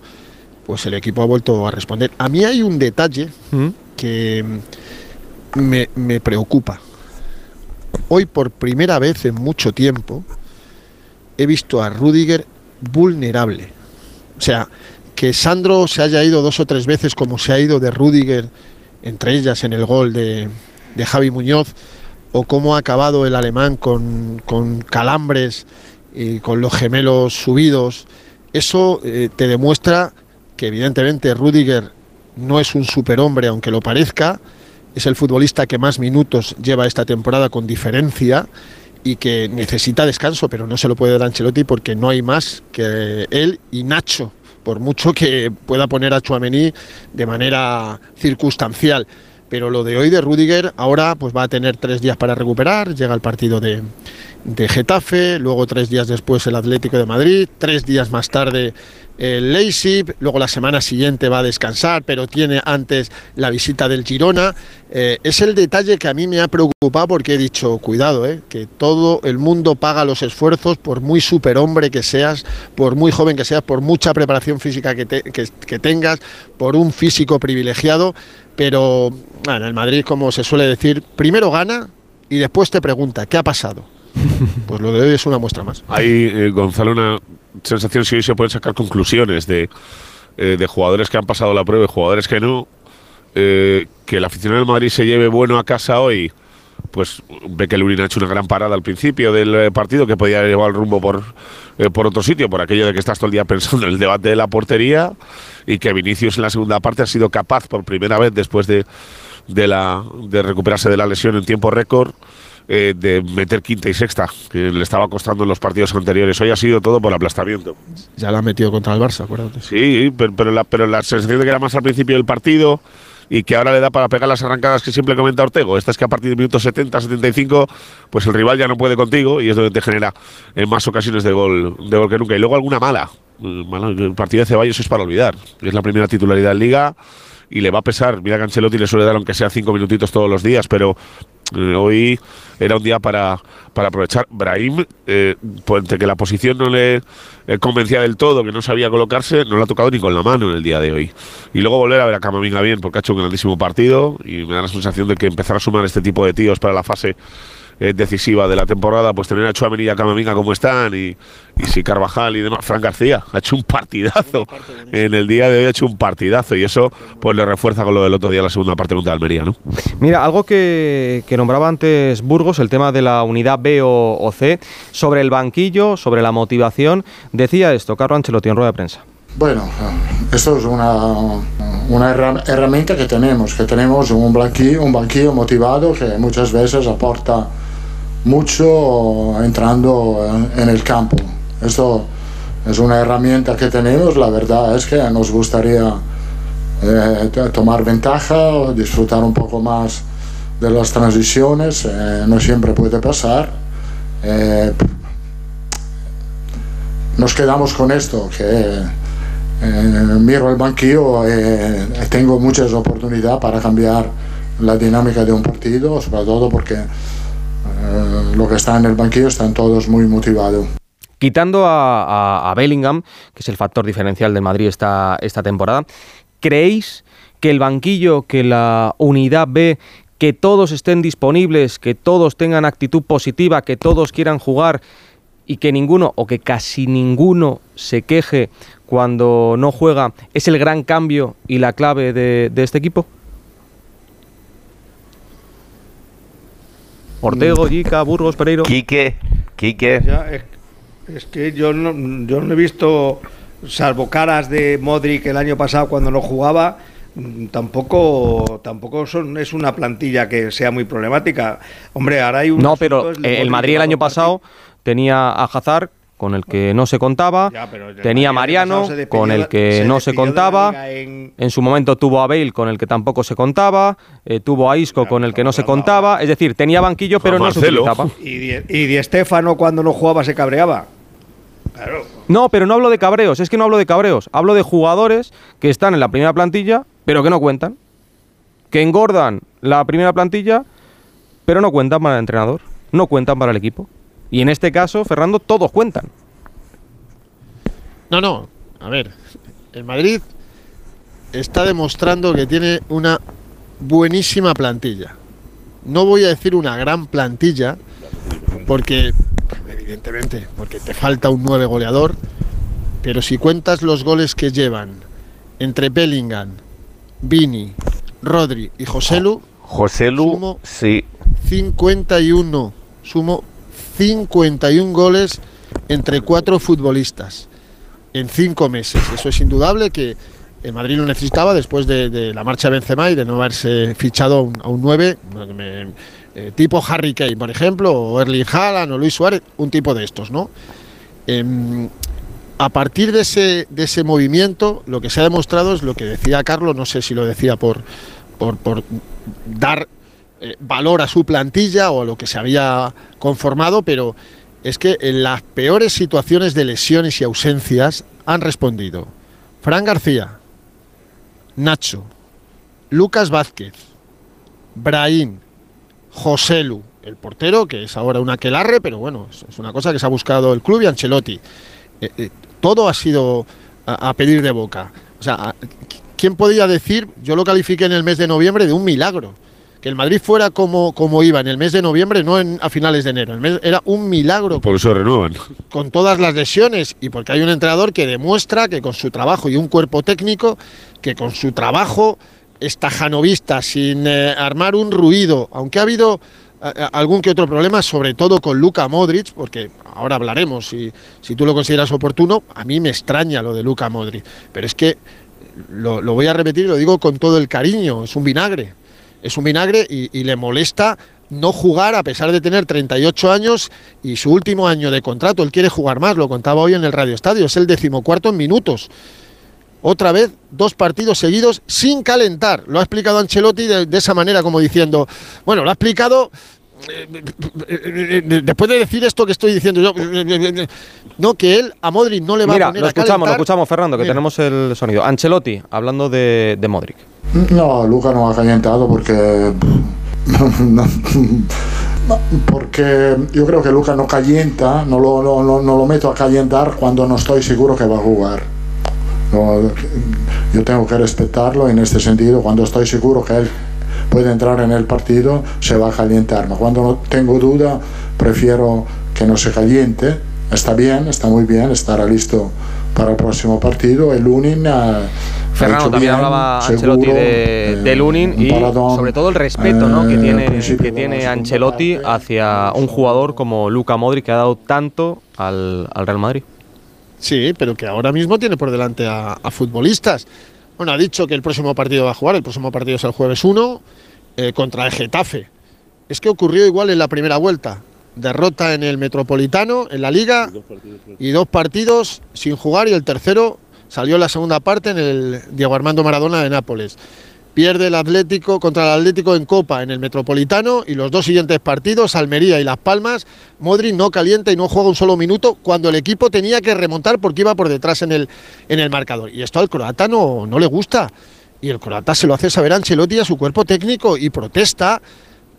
pues el equipo ha vuelto a responder. A mí hay un detalle que mm, me, me preocupa. Hoy por primera vez en mucho tiempo he visto a Rudiger vulnerable. O sea, que Sandro se haya ido dos o tres veces como se ha ido de Rudiger, entre ellas en el gol de, de Javi Muñoz, o cómo ha acabado el alemán con, con calambres y con los gemelos subidos, eso eh, te demuestra que evidentemente Rudiger no es un superhombre, aunque lo parezca, es el futbolista que más minutos lleva esta temporada con diferencia y que necesita descanso, pero no se lo puede dar Ancelotti porque no hay más que él y Nacho, por mucho que pueda poner a Chuamení de manera circunstancial. Pero lo de hoy de Rudiger, ahora pues va a tener tres días para recuperar, llega el partido de, de Getafe, luego tres días después el Atlético de Madrid, tres días más tarde el Leipzig, luego la semana siguiente va a descansar, pero tiene antes la visita del Girona. Eh, es el detalle que a mí me ha preocupado porque he dicho, cuidado, eh, que todo el mundo paga los esfuerzos, por muy superhombre que seas, por muy joven que seas, por mucha preparación física que, te- que- que tengas, por un físico privilegiado, pero bueno, el Madrid, como se suele decir, primero gana y después te pregunta, ¿qué ha pasado? Pues lo de hoy es una muestra más. Hay, eh, Gonzalo, una sensación si hoy se pueden sacar conclusiones de, eh, de jugadores que han pasado la prueba y jugadores que no. eh, que el aficionado del Madrid se lleve bueno a casa hoy, pues ve que Lurin ha hecho una gran parada al principio del eh, partido que podía llevar el rumbo por, eh, por otro sitio, por aquello de que estás todo el día pensando en el debate de la portería y que Vinicius en la segunda parte ha sido capaz por primera vez después de, de, la, de recuperarse de la lesión en tiempo récord eh, de meter quinta y sexta, que le estaba costando en los partidos anteriores. Hoy ha sido todo por aplastamiento. Ya la ha metido contra el Barça, acuérdate. Sí, pero, pero la, pero la sensación de que era más al principio del partido y que ahora le da para pegar las arrancadas que siempre comenta Ortego. Esta es que a partir del minuto 70, 75, pues el rival ya no puede contigo y es donde te genera en más ocasiones de gol, de gol que nunca. Y luego alguna mala. Eh, mala. El partido de Ceballos es para olvidar. Es la primera titularidad en Liga y le va a pesar. Mira que Ancelotti le suele dar aunque sea cinco minutitos todos los días, pero eh, hoy era un día para, para aprovechar. Brahim, eh, entre que la posición no le eh, convencía del todo, que no sabía colocarse, no lo ha tocado ni con la mano en el día de hoy. Y luego volver a ver a Camavinga bien, porque ha hecho un grandísimo partido y me da la sensación de que empezar a sumar este tipo de tíos para la fase eh, decisiva de la temporada, pues tener a Chouameni y a Camavinga como están y, y si Carvajal y demás. Fran García ha hecho un partidazo en el día de hoy, ha hecho un partidazo y eso pues le refuerza con lo del otro día la segunda parte contra Almería, ¿no? Mira, algo que, que nombraba antes Burgos, el tema de la unidad B o, o C, sobre el banquillo, sobre la motivación, decía esto Carlo Ancelotti en rueda de prensa. Bueno, esto es una, una herra- herramienta que tenemos, que tenemos un banquillo, un banquillo motivado que muchas veces aporta mucho entrando en, en el campo. Esto es una herramienta que tenemos, la verdad es que nos gustaría eh, to- tomar ventaja, disfrutar un poco más de las transiciones, eh, no siempre puede pasar. Eh, nos quedamos con esto, que eh, miro el banquillo eh, tengo muchas oportunidades para cambiar la dinámica de un partido, sobre todo porque eh, lo que está en el banquillo están todos muy motivados. Quitando a, Bellingham, que es el factor diferencial del Madrid esta, esta temporada, ¿creéis que el banquillo, que la unidad B, que todos estén disponibles, que todos tengan actitud positiva, que todos quieran jugar y que ninguno o que casi ninguno se queje cuando no juega, es el gran cambio y la clave de este equipo? Ortego, Yica, Burgos, Pereiro. Quique, Quique. Ya, es, es que yo no, yo no he visto, salvo caras de Modric el año pasado cuando no jugaba, mm, tampoco tampoco son, es una plantilla que sea muy problemática. Hombre, ahora hay un. No, pero el Madrid el año pasado tenía a Hazard con el que no se contaba, Ya, tenía Mariano despidió con el que se no se contaba, en- en su momento tuvo a Bale con el que tampoco se contaba, eh, tuvo a Isco con el que no se contaba, es decir, tenía banquillo pero no se utilizaba. Y Di, y Di Stéfano cuando no jugaba se cabreaba. Claro. No, pero no hablo de cabreos, es que no hablo de cabreos, hablo de jugadores que están en la primera plantilla pero que no cuentan, que engordan la primera plantilla pero no cuentan para el entrenador, no cuentan para el equipo. Y en este caso, Fernando, todos cuentan. No, no. A ver, el Madrid está demostrando que tiene una buenísima plantilla. No voy a decir una gran plantilla, porque, evidentemente, porque te falta un 9 goleador, pero si cuentas los goles que llevan entre Bellingham, Vini, Rodri y Joselu, Joselu, sí. 51, sumo 51 goles entre cuatro futbolistas en cinco meses. Eso es indudable que el Madrid lo necesitaba después de, la marcha de Benzema y de no haberse fichado a un, a un 9 me- eh, tipo Harry Kane, por ejemplo, o Erling Haaland o Luis Suárez, un tipo de estos, ¿no? Em, a partir de ese, movimiento, lo que se ha demostrado es lo que decía Carlos, no sé si lo decía por dar eh, valor a su plantilla o a lo que se había conformado, pero es que en las peores situaciones de lesiones y ausencias han respondido Fran García, Nacho, Lucas Vázquez, Brahim, Joselu, el portero, que es ahora un aquelarre, pero bueno, es- una cosa que se ha buscado el club y Ancelotti. Eh, eh, todo ha sido a, a pedir de boca. O sea, ¿quién podía decir, yo lo califiqué en el mes de noviembre de un milagro? Que el Madrid fuera como, como iba en el mes de noviembre, no en, a finales de enero. El mes- era un milagro Por eso renuevan. con todas las lesiones y porque hay un entrenador que demuestra que con su trabajo y un cuerpo técnico, que con su trabajo estajanovista, sin eh, armar un ruido, aunque ha habido eh, eh, algún que otro problema, sobre todo con Luka Modric, porque ahora hablaremos si, si tú lo consideras oportuno, a mí me extraña lo de Luka Modric, pero es que lo, lo voy a repetir y lo digo con todo el cariño, es un vinagre, es un vinagre y, y le molesta no jugar a pesar de tener 38 años y su último año de contrato, él quiere jugar más, lo contaba hoy en el Radio Estadio, es el decimocuarto en minutos. Otra vez, dos partidos seguidos sin calentar. Lo ha explicado Ancelotti de, de esa manera, como diciendo, bueno, lo ha explicado eh, eh, eh, después de decir esto que estoy diciendo yo, no, que él a Modric no le va Mira, a poner lo a escuchamos, lo escuchamos, Fernando, que Mira. tenemos el sonido. Ancelotti, hablando de, de Modric. No, Luca no ha calentado porque. porque yo creo que Luca no calienta, no lo, no, no- lo meto a calentar cuando no estoy seguro que va a jugar. Yo tengo que respetarlo en este sentido. Cuando estoy seguro que él puede entrar en el partido, se va a calentar. Cuando no tengo duda, prefiero que no se caliente. Está bien, está muy bien, estará listo para el próximo partido. El Lunin. ha- hecho también bien, hablaba seguro, Ancelotti de, eh, de Lunin un y paradón, sobre todo el respeto ¿no? que eh, al tiene, que tiene Ancelotti hacia un jugador como Luca Modric que ha dado tanto al, al Real Madrid. Sí, pero que ahora mismo tiene por delante a, a futbolistas. Bueno, ha dicho que el próximo partido va a jugar, el próximo partido es el jueves 1 eh, contra el Getafe. Es que ocurrió igual en la primera vuelta. Derrota en el Metropolitano, en la Liga, y dos partidos sin jugar y el tercero salió la segunda parte en el Diego Armando Maradona de Nápoles. Pierde el Atlético contra el Atlético en Copa en el Metropolitano y los dos siguientes partidos, Almería y Las Palmas, Modric no calienta y no juega un solo minuto cuando el equipo tenía que remontar porque iba por detrás en el, en el marcador. Y esto al croata no, no le gusta. Y el croata se lo hace saber a Ancelotti a su cuerpo técnico y protesta.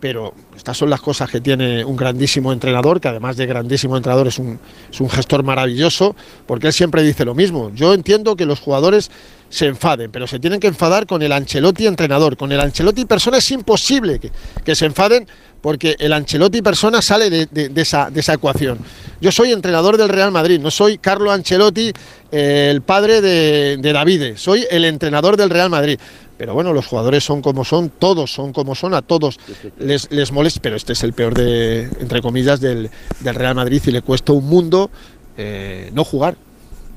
Pero estas son las cosas que tiene un grandísimo entrenador, que además de grandísimo entrenador es un, es un gestor maravilloso, porque él siempre dice lo mismo. Yo entiendo que los jugadores se enfaden, pero se tienen que enfadar con el Ancelotti entrenador. Con el Ancelotti persona es imposible que, se enfaden porque el Ancelotti persona sale de esa ecuación. Yo soy entrenador del Real Madrid, no soy Carlo Ancelotti, eh, el padre de, de Davide, soy el entrenador del Real Madrid. Pero bueno, los jugadores son como son, todos son como son, a todos les, les molesta, pero este es el peor de, entre comillas, del, del Real Madrid y le cuesta un mundo eh, no jugar.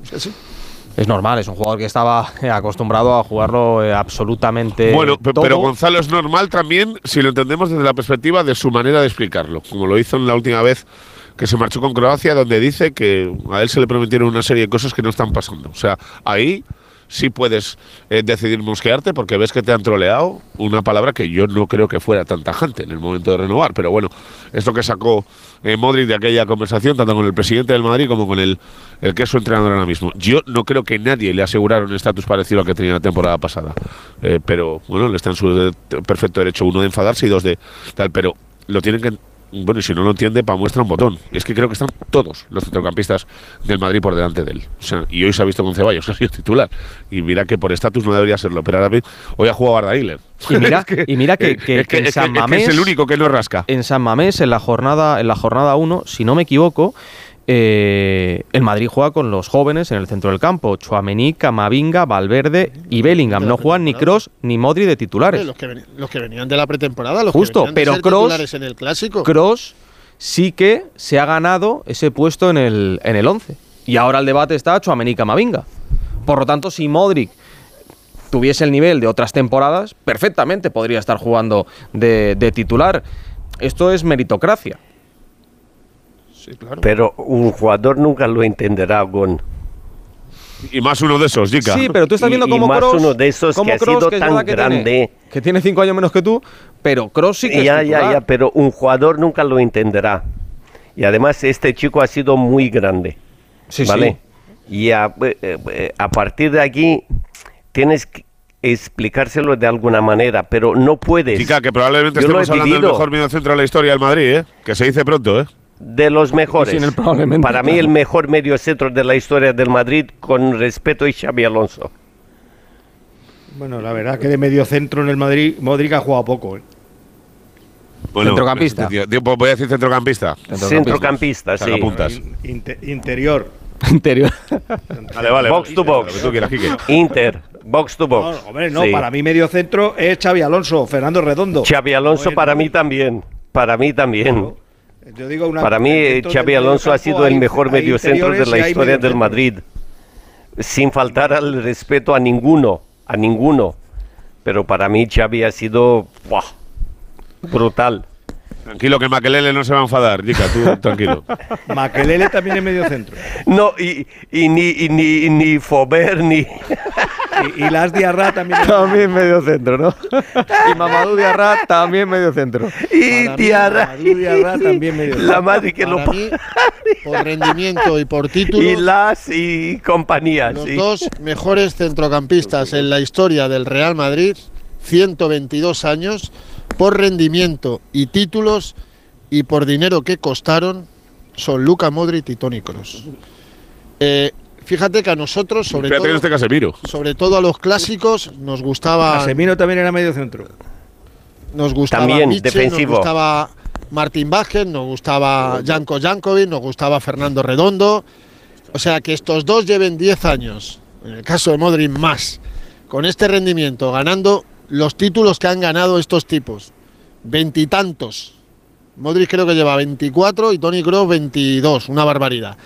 Es así. Es normal, es un jugador que estaba eh, acostumbrado a jugarlo eh, absolutamente Bueno, todo. pero Gonzalo es normal también si lo entendemos desde la perspectiva de su manera de explicarlo, como lo hizo en la última vez que se marchó con Croacia, donde dice que a él se le prometieron una serie de cosas que no están pasando. O sea, ahí sí puedes eh, decidir mosquearte porque ves que te han troleado, una palabra que yo no creo que fuera tan tajante en el momento de renovar, pero bueno, es lo que sacó eh, Modric de aquella conversación, tanto con el presidente del Madrid como con el, el que es su entrenador ahora mismo. Yo no creo que nadie le asegurara un estatus parecido al que tenía la temporada pasada, Eh, pero bueno, le está en su perfecto derecho, uno de enfadarse y dos de tal, pero lo tienen que bueno, y si no lo entiende, para muestra un botón. Es que creo que están todos los centrocampistas del Madrid por delante de él. O sea, y hoy se ha visto con Ceballos, ha sido titular. Y mira que por estatus no debería serlo, pero ahora hoy ha jugado Arda. Y mira, Es que- y mira que, que- es que en San Mamés es el único que no rasca. En San Mamés, en la jornada, en la jornada 1, si no me equivoco, eh, el Madrid juega con los jóvenes en el centro del campo. Chuamení, Camavinga, Valverde y Bellingham. No juegan ni Cross ni Modri de titulares. Los que, veni- los que venían de la pretemporada, los Justo, que venían de pero ser Kroos- titulares en el clásico. Cross sí que se ha ganado ese puesto en el, en el 11. Y ahora el debate está Chuamení Camavinga. Por lo tanto, si Modric tuviese el nivel de otras temporadas, perfectamente podría estar jugando de, de titular. Esto es meritocracia. Pero un jugador nunca lo entenderá, Gon. Y más uno de esos, Jica. Sí, pero tú estás Y- viendo y cómo más Kroos, uno de esos que ha sido que tan que grande. Tiene, que tiene cinco años menos que tú, pero Cross sí que es ya, ya, ya, pero un jugador nunca lo entenderá. Y además este chico ha sido muy grande. Sí, ¿Vale? Y a, eh, eh, a partir de aquí tienes que explicárselo de alguna manera, pero no puedes. Chica, que probablemente Yo lo estemos he hablando del vivido. mejor mediocentro de la historia del Madrid, ¿eh? Que se dice pronto, ¿eh? De los mejores. Sin el probablemente, Para mí claro. el mejor medio centro de la historia del Madrid, con respeto, es Xavi Alonso. Bueno, la verdad que de medio centro en el Madrid, Modric ha jugado poco. ¿eh? Bueno, Centrocampista. pues voy a decir centrocampista. Centrocampista, sí. Sacapuntas. Inte- interior. Interior. Vale, vale. Box to box. Lo que tú quieras, Quique. Inter, box to box. No, hombre, no, Sí. para mí medio centro es Xavi Alonso, Fernando Redondo. Xavi Alonso Bueno, para mí también. Para mí también. Yo digo una- Para mí, Xavi Alonso ha sido el mejor hay mediocentro de la historia del. Madrid. Sin faltar al respeto a ninguno, a ninguno. Pero para mí Xavi ha sido ¡buah! brutal. Tranquilo, que Maquelele no se va a enfadar, Jica, tú tranquilo. Maquelele también es medio centro. No, y, y ni, y ni, ni Fober, ni... Y, y Las Diarra también También medio centro, ¿no? y Mamadou Diarra también medio centro. Y Diarra. Mamadou Diarra también medio La madre que lo... Mí, por rendimiento y por título, Y las y compañía, los sí. dos mejores centrocampistas en la historia del Real Madrid, 122 años, por rendimiento y títulos y por dinero que costaron, son Luca Modric y Toni Kroos. Eh, fíjate que a nosotros, sobre Fíjate todo, este Casemiro. sobre todo a los clásicos, nos gustaba Casemiro también era medio centro. nos gustaba También, defensivo. nos gustaba Martín Vázquez, nos gustaba Janko Jankovic, nos gustaba Fernando Redondo. O sea, que estos dos lleven 10 años, en el caso de Modric más, con este rendimiento, ganando los títulos que han ganado estos tipos. Veintitantos. Modric creo que lleva 24 y Toni Kroos 22, una barbaridad.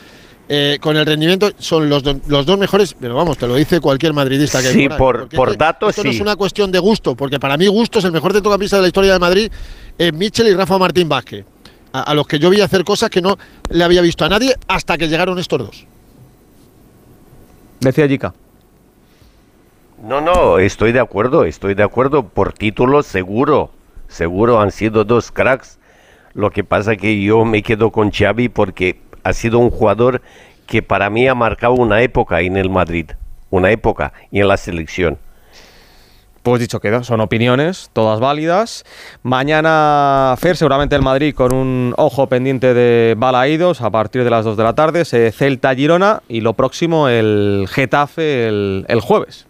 Eh, con el rendimiento son los, do- los dos mejores, pero vamos, te lo dice cualquier madridista que hay Sí, por por- datos, esto no es una cuestión de gusto, porque para mí gusto es el mejor centrocampista de la historia de Madrid, es Michel y Rafa Martín Vázquez, a, a los que yo vi hacer cosas que no le había visto a nadie hasta que llegaron estos dos. Decía Jica. No, no, estoy de acuerdo, estoy de acuerdo. Por título seguro, seguro han sido dos cracks. Lo que pasa que yo me quedo con Xavi porque ha sido un jugador que para mí ha marcado una época en el Madrid, una época y en la selección. Pues dicho queda, son opiniones, todas válidas. Mañana, Fer, seguramente el Madrid con un ojo pendiente de Balaídos a partir de las 2 de la tarde, se Celta Girona y lo próximo el Getafe el, el jueves.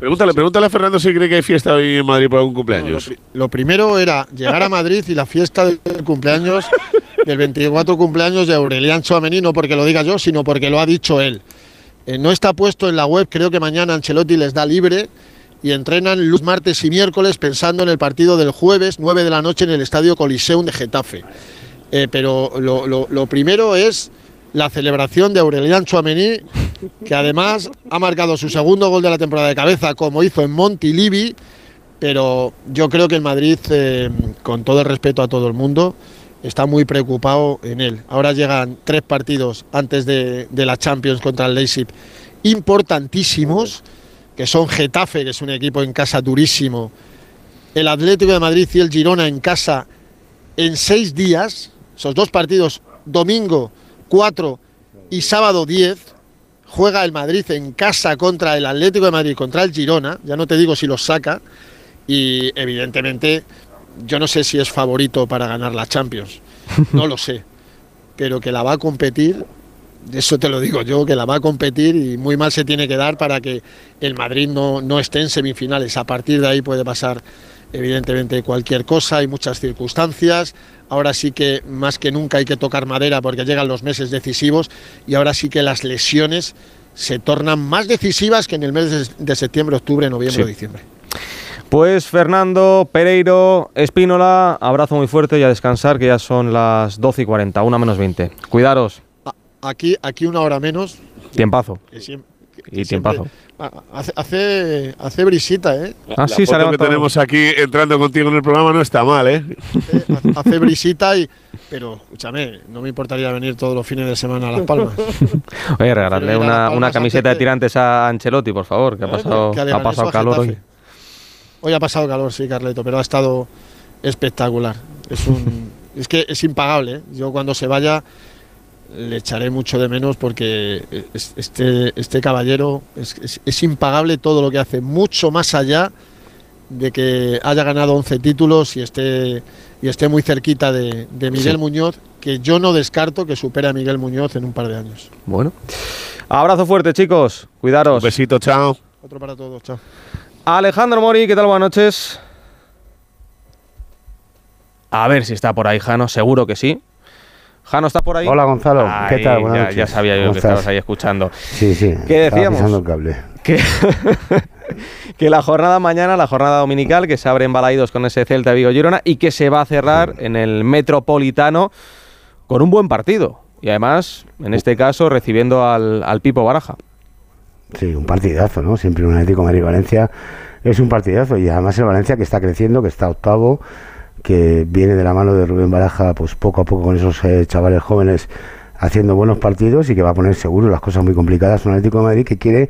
Pregúntale, pregúntale a Fernando si cree que hay fiesta hoy en Madrid por algún cumpleaños. Lo primero era llegar a Madrid y la fiesta del cumpleaños, del 24 cumpleaños de Aurelian Chouameni, no porque lo diga yo, sino porque lo ha dicho él. Eh, no está puesto en la web, creo que mañana Ancelotti les da libre y entrenan luz martes y miércoles pensando en el partido del jueves, 9 de la noche en el Estadio Coliseum de Getafe. Eh, pero lo, primero es la celebración de Aurelian Chouameni, que además ha marcado su segundo gol de la temporada de cabeza, como hizo en Montilivi, pero yo creo que el Madrid, eh, con todo el respeto a todo el mundo, está muy preocupado en él. Ahora llegan tres partidos antes de, la Champions contra el Leipzig importantísimos, que son Getafe, que es un equipo en casa durísimo, el Atlético de Madrid y el Girona en casa en seis días, esos dos partidos, domingo 4 y sábado 10, juega el Madrid en casa contra el Atlético de Madrid, contra el Girona, ya no te digo si los saca, y evidentemente yo no sé si es favorito para ganar la Champions, no lo sé, pero que la va a competir, eso te lo digo yo, que la va a competir y muy mal se tiene que dar para que el Madrid no, no esté en semifinales. A partir de ahí puede pasar evidentemente cualquier cosa, hay muchas circunstancias. Ahora sí que más que nunca hay que tocar madera porque llegan los meses decisivos y ahora sí que las lesiones se tornan más decisivas que en el mes de- septiembre, octubre, noviembre Sí. diciembre. Pues Fernando, Pereiro, Espínola, abrazo muy fuerte y a descansar que ya son las 12 y 40, una menos 20. Cuidaros, Aquí, aquí una hora menos. tiempazo. que siem- Y tiempazo. Ah, Hace, hace, hace brisita, ¿eh? Ah, sí, se ha foto que tenemos aquí entrando contigo en el programa no está mal, ¿eh? hace brisita y pero escúchame no me importaría venir todos los fines de semana a Las Palmas Oye, regalarle una, una camiseta de que- tirantes a Ancelotti, por favor, que ha pasado, que le ha pasado calor hoy. Hoy ha pasado calor sí Carleto pero ha estado espectacular es un es que es impagable ¿eh? yo cuando se vaya le echaré mucho de menos porque es- este este caballero es, es- es impagable todo lo que hace mucho más allá de que haya ganado 11 títulos y esté y esté muy cerquita de, de Miguel Sí. Muñoz que yo no descarto que supere a Miguel Muñoz en un par de años Bueno. Abrazo fuerte, chicos. Cuidaros. Un besito, chao. otro para todos chao Alejandro Mori, ¿qué tal? Buenas noches. A ver si está por ahí, Jano. Seguro que sí. Jano, ¿está por ahí? Hola, Gonzalo. ¿Qué tal? Buenas ya, noches. ya sabía yo ¿Cómo que estás? estabas ahí escuchando. Sí, sí. ¿Qué decíamos? pisando el cable. Que, que la jornada mañana, la jornada dominical, que se abre en Balaídos con ese Celta Vigo Girona y que se va a cerrar en el Metropolitano con un buen partido. Y además, en este caso, recibiendo al, al Pipo Baraja. Sí, un partidazo, ¿no? Siempre un Atlético Madrid-Valencia es un partidazo. Y además el Valencia que está creciendo, que está octavo, que viene de la mano de Rubén Baraja, pues poco a poco con esos eh, chavales jóvenes haciendo buenos partidos y que va a poner seguro las cosas muy complicadas. Un Atlético Madrid que quiere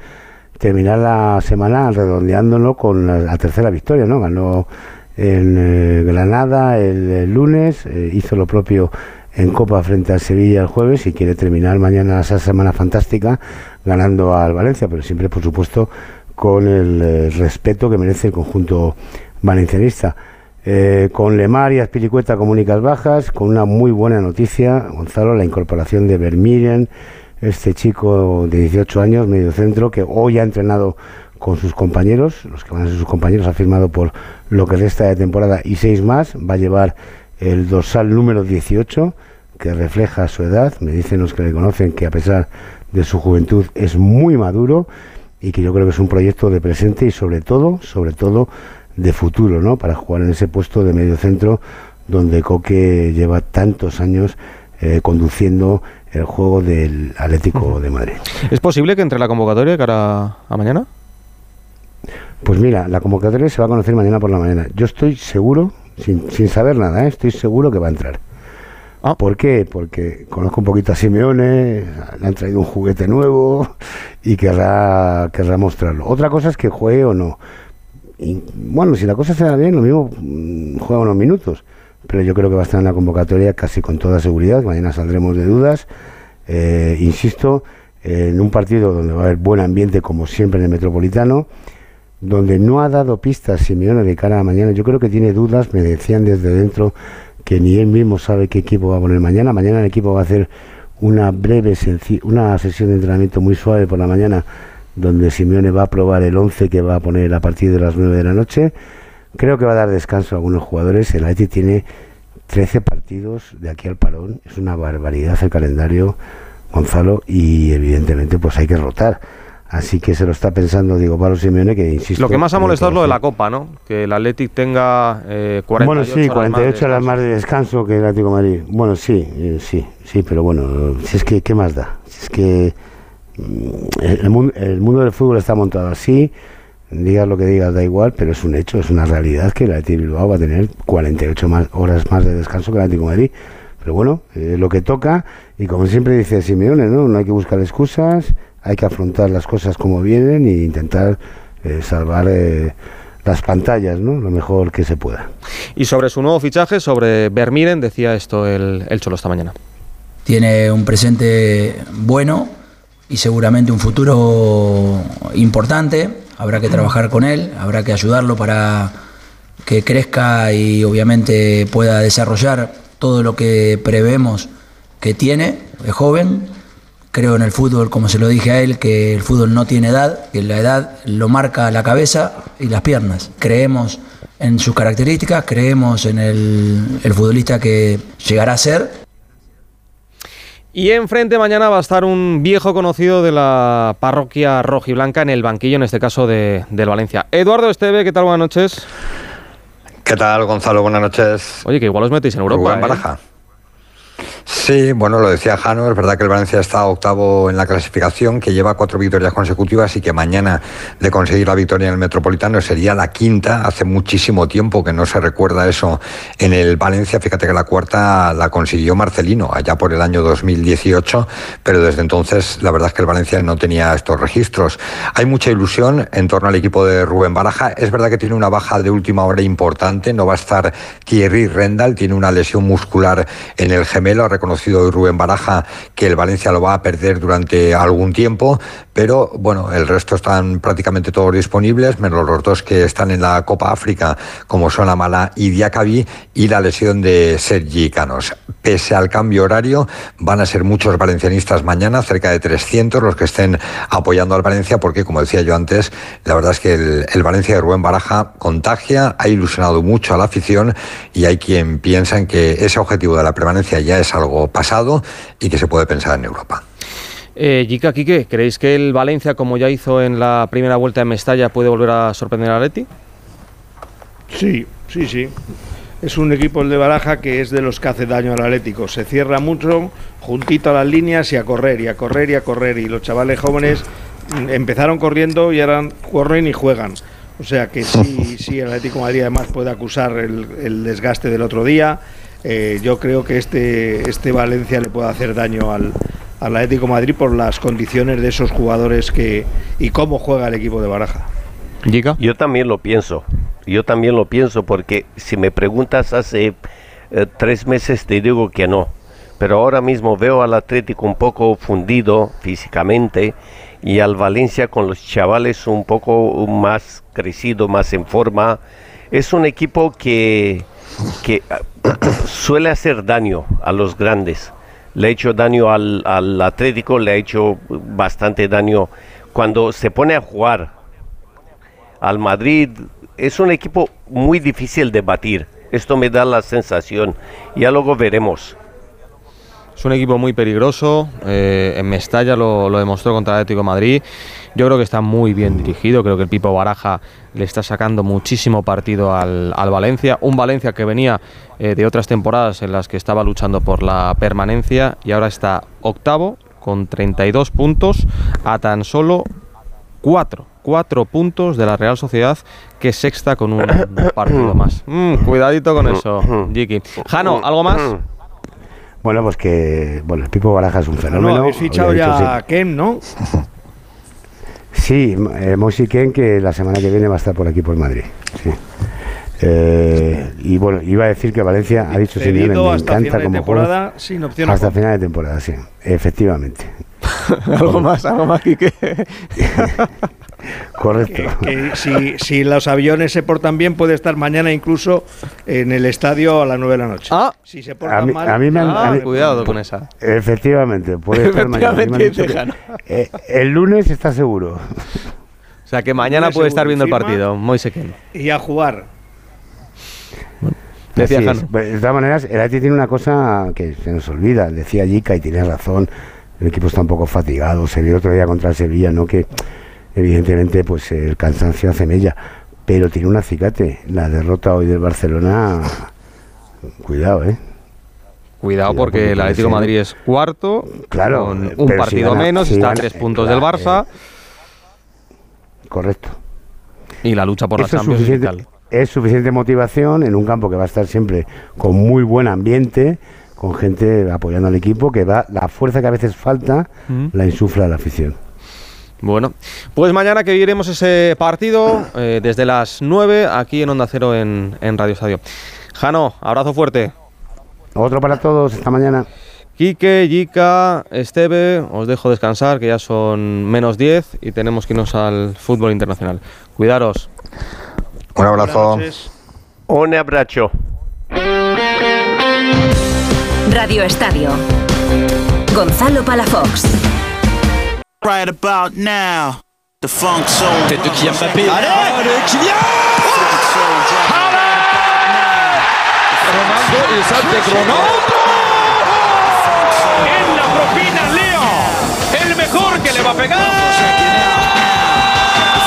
terminar la semana redondeándolo con la, tercera victoria, ¿no? Ganó en eh, Granada el, el lunes, eh, hizo lo propio en Copa frente al Sevilla el jueves y quiere terminar mañana esa semana fantástica ganando al Valencia, pero siempre, por supuesto, con el eh, respeto que merece el conjunto valencianista. Eh, con Lemar y Aspilicueta como únicas bajas, con una muy buena noticia, Gonzalo, la incorporación de Vermiren, este chico de 18 años, medio centro, que hoy ha entrenado con sus compañeros, los que van a ser sus compañeros, ha firmado por lo que resta de temporada y seis más, va a llevar el dorsal número 18, que refleja su edad, me dicen los que le conocen que a pesar de su juventud es muy maduro y que yo creo que es un proyecto de presente y sobre todo, sobre todo de futuro, ¿no? Para jugar en ese puesto de medio centro donde Coque lleva tantos años eh, conduciendo el juego del Atlético de Madrid. ¿Es posible que entre la convocatoria de cara a mañana? Pues mira, la convocatoria se va a conocer mañana por la mañana. Yo estoy seguro, sin, sin saber nada, ¿eh? estoy seguro que va a entrar. Ah. ¿Por qué? Porque conozco un poquito a Simeone, le han traído un juguete nuevo y querrá, querrá mostrarlo. Otra cosa es que juegue o no. Y, bueno, si la cosa se da bien, lo mismo mm, juega unos minutos. Pero yo creo que va a estar en la convocatoria casi con toda seguridad. Mañana saldremos de dudas. Eh, insisto, en un partido donde va a haber buen ambiente, como siempre en el Metropolitano, donde no ha dado pistas Simeone de cara a mañana. Yo creo que tiene dudas, me decían desde dentro que ni él mismo sabe qué equipo va a poner mañana. Mañana el equipo va a hacer una breve, una sesión de entrenamiento muy suave por la mañana, donde Simeone va a probar el 11 que va a poner a partir de las 9 de la noche. Creo que va a dar descanso a algunos jugadores. El Atleti tiene 13 partidos de aquí al parón. Es una barbaridad el calendario, Gonzalo, y evidentemente pues hay que rotar. Así que se lo está pensando Diego Pablo Simeone, que insisto... Lo que más ha molestado es lo de la Copa, ¿no? Que el Athletic tenga eh, 48 bueno, sí, horas más de 48 horas descanso. más de descanso que el Atlético de Madrid. Bueno, sí, eh, sí, sí, pero bueno, si es que, ¿qué más da? Si es que mm, el, mundo, el mundo del fútbol está montado así, digas lo que digas, da igual, pero es un hecho, es una realidad que el Atlético Bilbao va a tener 48 más, horas más de descanso que el Atlético de Madrid. Pero bueno, eh, lo que toca, y como siempre dice Simeone, ¿no? no hay que buscar excusas, hay que afrontar las cosas como vienen e intentar eh, salvar eh, las pantallas, ¿no? Lo mejor que se pueda. Y sobre su nuevo fichaje, sobre Vermiren, decía esto el, el Cholo esta mañana. Tiene un presente bueno y seguramente un futuro importante. Habrá que trabajar con él, habrá que ayudarlo para que crezca y obviamente pueda desarrollar todo lo que prevemos que tiene, es joven. Creo en el fútbol, como se lo dije a él, que el fútbol no tiene edad, que la edad lo marca la cabeza y las piernas. Creemos en sus características, creemos en el, el futbolista que llegará a ser Y enfrente mañana va a estar un viejo conocido de la parroquia rojiblanca en el banquillo, en este caso de, del Valencia. Eduardo Esteve, ¿qué tal? Buenas noches. ¿Qué tal, Gonzalo? Buenas noches. Oye, que igual os metéis en Europa. Rubén ¿eh? Baraja. Sí, bueno, lo decía Jano, es verdad que el Valencia está octavo en la clasificación, que lleva cuatro victorias consecutivas y que mañana de conseguir la victoria en el Metropolitano sería la quinta. Hace muchísimo tiempo que no se recuerda eso en el Valencia. Fíjate que la cuarta la consiguió Marcelino allá por el año 2018, pero desde entonces la verdad es que el Valencia no tenía estos registros. Hay mucha ilusión en torno al equipo de Rubén Baraja. Es verdad que tiene una baja de última hora importante, no va a estar Thierry Rendal, tiene una lesión muscular en el gemelo. Reconocido Rubén Baraja que el Valencia lo va a perder durante algún tiempo, pero bueno, el resto están prácticamente todos disponibles, menos los dos que están en la Copa África, como son Amala y Diakabi, y la lesión de Sergi Canos. Pese al cambio horario, van a ser muchos valencianistas mañana, cerca de 300 los que estén apoyando al Valencia, porque como decía yo antes, la verdad es que el, el Valencia de Rubén Baraja contagia, ha ilusionado mucho a la afición y hay quien piensa en que ese objetivo de la permanencia ya es algo pasado y que se puede pensar en Europa. Eh, Yika, Quique, ¿creéis que el Valencia, como ya hizo en la primera vuelta en Mestalla, puede volver a sorprender a Leti? Sí, sí, sí. Es un equipo el de Baraja que es de los que hace daño al Atlético. Se cierra mucho, juntito a las líneas y a correr, y a correr, y a correr. Y los chavales jóvenes empezaron corriendo y ahora corren y juegan. O sea que sí, sí, el Atlético de Madrid además puede acusar el, el desgaste del otro día. Eh, yo creo que este, este Valencia le puede hacer daño al, al Atlético de Madrid por las condiciones de esos jugadores que y cómo juega el equipo de Baraja. Yo también lo pienso. Yo también lo pienso porque si me preguntas hace eh, tres meses te digo que no. Pero ahora mismo veo al Atlético un poco fundido físicamente y al Valencia con los chavales un poco más crecido, más en forma. Es un equipo que, que suele hacer daño a los grandes. Le ha hecho daño al, al Atlético, le ha hecho bastante daño cuando se pone a jugar al Madrid. Es un equipo muy difícil de batir. Esto me da la sensación. Ya luego veremos. Es un equipo muy peligroso. eh, en Mestalla lo, lo demostró contra el Atlético Madrid. Yo creo que está muy bien dirigido, creo que el Pipo Baraja le está sacando muchísimo partido al, al Valencia, un Valencia que venía eh, de otras temporadas en las que estaba luchando por la permanencia y ahora está octavo con 32 puntos a tan solo 4, 4 puntos de la Real Sociedad que es sexta con un partido más. Mm, cuidadito con eso, Jiki. Jano, ¿algo más? Bueno, pues que bueno, el Pipo Baraja es un fenómeno. No, habéis fichado ya a Kem, ¿no? Sí, eh, Moisés Ken, que la semana que viene va a estar por aquí por Madrid. Sí. Eh, y bueno, iba a decir que Valencia ha dicho Simeone, Cedido me hasta encanta final de como temporada juega. sin opción Hasta final de temporada, sí, efectivamente. algo más, algo más, Quique. Correcto. Que si, si los aviones se portan bien, puede estar mañana incluso en el estadio a las 9 de la noche. Ah, si se A portan mí, mal. a mí me han- ah, a mí- cuidado con esa. Efectivamente, puede estar mañana. A Efectivamente, dicho que- eh, el lunes está seguro. O sea que mañana puede estar viendo el partido, Moise Ken. Y a jugar. Decía es. De todas maneras, el Atleti tiene una cosa que se nos olvida. Decía Yika y tiene razón. El equipo está un poco fatigado. Se vio otro día contra el Sevilla, ¿no? Que evidentemente pues el cansancio hace mella. Pero tiene un acicate. La derrota hoy del Barcelona. Cuidado, ¿eh? Cuidado porque porque el Atlético de Madrid es cuarto, Claro, con eh, un si partido gana- menos, si está a tres eh, puntos claro, del Barça Correcto. y la lucha por la Eso es Champions y suficiente, es suficiente motivación en un campo que va a estar siempre con muy buen ambiente, con gente apoyando al equipo, que va la fuerza que a veces falta, Mm. la insufla la afición. Bueno, pues mañana que viviremos ese partido eh, desde las 9 aquí en Onda Cero en, en Radio Estadio. Jano, abrazo fuerte. Otro para todos, esta mañana. Quique, Yika, Esteve, os dejo descansar, que ya son menos 10 y tenemos que irnos al fútbol internacional. Cuidaros. Un abrazo. Un abrazo. Radio Estadio. Gonzalo Palafox. Right about now, the funk soul. Tête de Kylian Mbappé. Allez, Allez, Kylian Ronaldo y salte Ronaldo. En la propina Leo. El mejor que le va a pegar.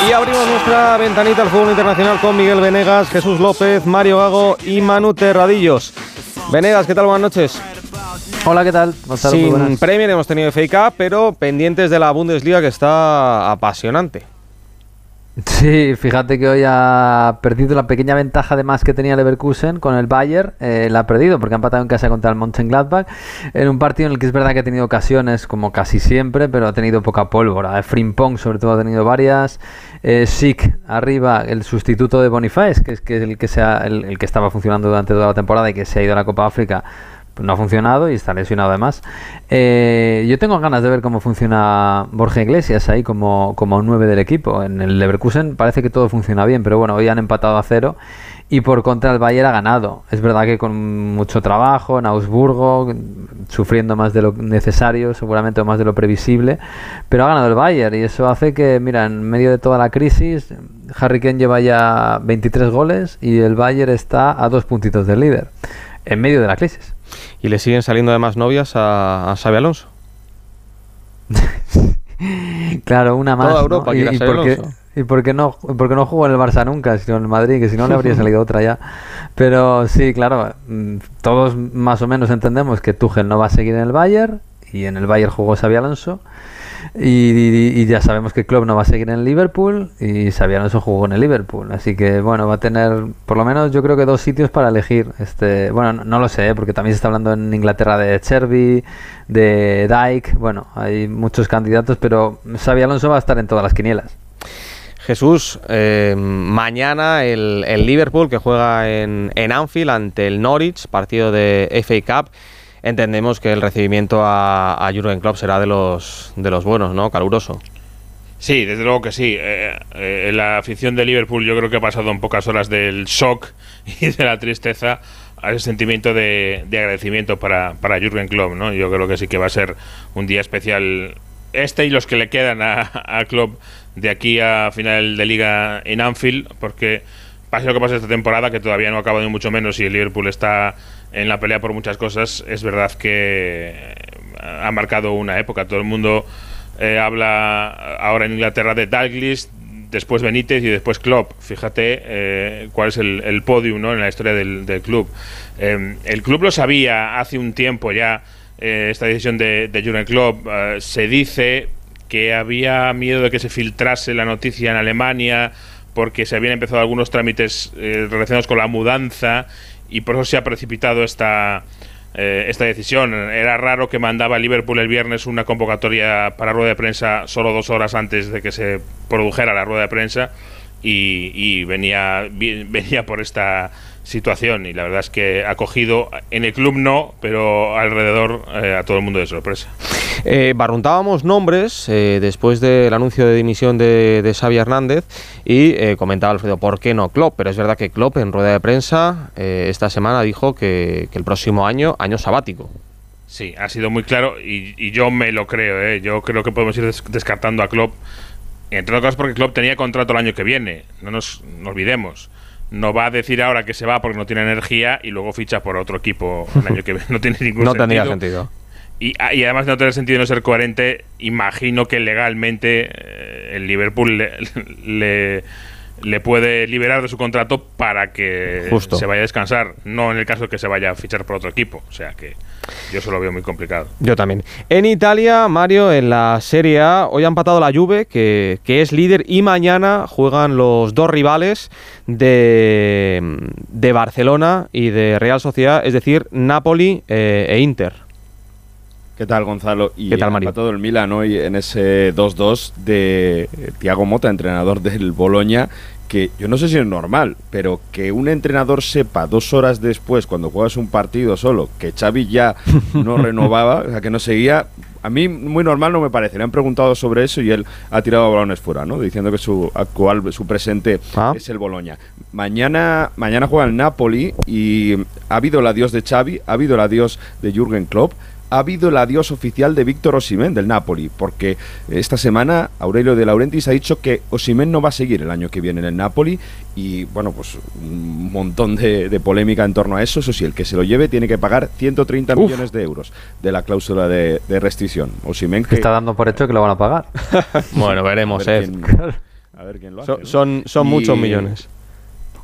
Y abrimos nuestra ventanita al fútbol internacional con Miguel Venegas, Jesús López, Mario Gago y Manu Terradillos. Venegas, ¿qué tal? Buenas noches. Hola, ¿qué tal? Sin. Premier hemos tenido FA Cup, pero pendientes de la Bundesliga que está apasionante. Sí, fíjate que hoy ha perdido la pequeña ventaja de más que tenía Leverkusen con el Bayern. eh, la ha perdido porque ha empatado en casa contra el Mönchengladbach en un partido en el que es verdad que ha tenido ocasiones como casi siempre, pero ha tenido poca pólvora. Eh, Frimpong sobre todo ha tenido varias. Eh, Sik arriba, el sustituto de Boniface, que es que es el que sea el, el que estaba funcionando durante toda la temporada y que se ha ido a la Copa África. No ha funcionado y está lesionado además. Eh, yo tengo ganas de ver cómo funciona Borja Iglesias ahí como, como 9 del equipo. En el Leverkusen parece que todo funciona bien, pero bueno, hoy han empatado a cero y por contra el Bayern ha ganado. Es verdad que con mucho trabajo en Augsburgo, sufriendo más de lo necesario, seguramente o más de lo previsible, pero ha ganado el Bayern y eso hace que, mira, en medio de toda la crisis, Harry Kane lleva ya 23 goles y el Bayern está a dos puntitos del líder, en medio de la crisis. Y le siguen saliendo además novias a, a Xabi Alonso. Claro, una más. Toda ¿no? Europa y, a y no, por qué no jugó en el Barça nunca, sino en el Madrid, que si no le habría salido otra ya. Pero sí, claro, mm, todos más o menos entendemos que Tuchel no va a seguir en el Bayern y en el Bayern jugó Xabi Alonso. Y, ya sabemos que Klopp no va a seguir en Liverpool y Xabi Alonso jugó en el Liverpool. Así que bueno, va a tener por lo menos yo creo que dos sitios para elegir. Este, bueno, no, no lo sé, ¿eh? porque también se está hablando en Inglaterra de Cherby, de Dyke. Bueno, hay muchos candidatos, pero Xabi Alonso va a estar en todas las quinielas. Jesús, eh, mañana el, el Liverpool que juega en, en Anfield ante el Norwich, partido de FA Cup. Entendemos que el recibimiento a, a Jurgen Klopp será de los, de los buenos, ¿no? Caluroso. Sí, desde luego que sí. Eh, eh, la afición de Liverpool yo creo que ha pasado en pocas horas del shock y de la tristeza a ese sentimiento de, de agradecimiento para, para Jürgen Klopp, ¿no? Yo creo que sí que va a ser un día especial este y los que le quedan a, a Klopp de aquí a final de liga en Anfield, porque pase lo que pase esta temporada, que todavía no ha acabado ni mucho menos y el Liverpool está en la pelea por muchas cosas, es verdad que ha marcado una época. Todo el mundo eh, habla ahora en Inglaterra de Dalglish, después Benítez y después Klopp. Fíjate eh, cuál es el, el podium ¿no? en la historia del, club. Eh, el club lo sabía hace un tiempo ya, eh, esta decisión de, de Jurgen Klopp. Eh, se dice que había miedo de que se filtrase la noticia en Alemania porque se habían empezado algunos trámites relacionados con la mudanza y por eso se ha precipitado esta, eh, esta decisión. Era raro que mandaba Liverpool el viernes una convocatoria para rueda de prensa solo dos horas antes de que se produjera la rueda de prensa y, y venía, venía por esta situación y la verdad es que ha cogido en el club no, pero alrededor eh, a todo el mundo de sorpresa. Eh, barruntábamos nombres eh, después del anuncio de dimisión de, de Xavi Hernández y eh, comentaba Alfredo, ¿por qué no Klopp? Pero es verdad que Klopp en rueda de prensa eh, esta semana dijo que, que el próximo año, año sabático. Sí, ha sido muy claro y, y yo me lo creo. ¿eh? Yo creo que podemos ir des- descartando a Klopp. Entre otras cosas porque Klopp tenía contrato el año que viene. No nos no olvidemos. No va a decir ahora que se va porque no tiene energía y luego ficha por otro equipo el año que viene. No tiene ningún No sentido. tendría sentido. Y, ah, y además de no tener sentido no ser coherente, imagino que legalmente eh, el Liverpool le, le, le puede liberar de su contrato para que Justo. se vaya a descansar. No en el caso de que se vaya a fichar por otro equipo. O sea que yo eso lo veo muy complicado. Yo también. En Italia, Mario, en la Serie A, hoy ha empatado la Juve, que, que es líder, y mañana juegan los dos rivales de, de Barcelona y de Real Sociedad, es decir, Napoli eh, e Inter. ¿Qué tal, Gonzalo? Y ¿Qué tal, Mario? todo el Milan hoy en ese 2-2 de Tiago Mota, entrenador del Boloña, que yo no sé si es normal, pero que un entrenador sepa dos horas después, cuando juegas un partido solo, que Xavi ya no renovaba, o sea, que no seguía, a mí muy normal no me parece. Le han preguntado sobre eso y él ha tirado balones fuera, ¿no? Diciendo que su actual, su presente Ah. es el Boloña. Mañana, mañana juega el Napoli y ha habido el adiós de Xavi, ha habido el adiós de Jürgen Klopp, ha habido el adiós oficial de Víctor Osimhen del Napoli, porque esta semana Aurelio de Laurentiis ha dicho que Osimhen no va a seguir el año que viene en el Napoli y bueno, pues un montón de, de polémica en torno a eso. Eso sí, el que se lo lleve tiene que pagar 130 millones de euros de la cláusula de, de restricción. Osimhen que Está dando por hecho que lo van a pagar. Bueno, veremos, a ver eh. quién- a ver quién lo hace. Son, ¿no? son, son Y- muchos millones.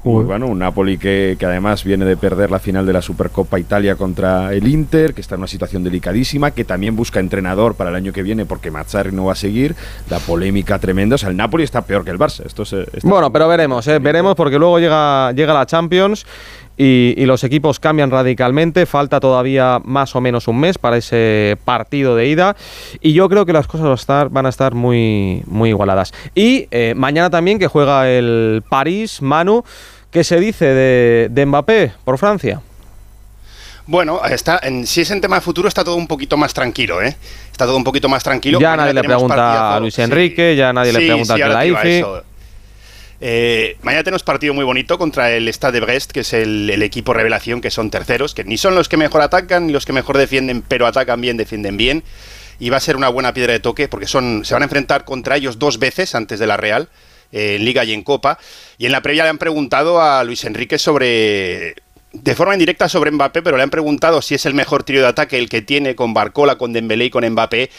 Muy bueno, un Napoli que, que además viene de perder la final de la Supercopa Italia contra el Inter, que está en una situación delicadísima, que también busca entrenador para el año que viene porque Mazzarri no va a seguir. La polémica tremenda. O sea, el Napoli está peor que el Barça. Esto se, está- Bueno, pero veremos, eh, veremos porque luego llega, llega la Champions y, y los equipos cambian radicalmente. Falta todavía más o menos un mes para ese partido de ida y yo creo que las cosas van a estar, van a estar muy, muy igualadas. Y eh, mañana también que juega el París, Manu, ¿qué se dice de, de Mbappé por Francia? Bueno, está, en, si es en tema de futuro está todo un poquito más tranquilo, ¿eh? Está todo un poquito más tranquilo. ya Mañana nadie le pregunta a Luis Enrique, ya nadie le pregunta sí, a te iba a Kelaifi. eso. Eh, mañana tenemos partido muy bonito contra el Stade de Brest, que es el, equipo revelación, que son terceros, que ni son los que mejor atacan ni los que mejor defienden, pero atacan bien, defienden bien. Y va a ser una buena piedra de toque, porque son, se van a enfrentar contra ellos dos veces antes de la Real, eh, en Liga y en Copa. Y en la previa le han preguntado a Luis Enrique sobre. De forma indirecta sobre Mbappé, pero le han preguntado si es el mejor trío de ataque el que tiene con Barcola, con Dembélé y con Mbappé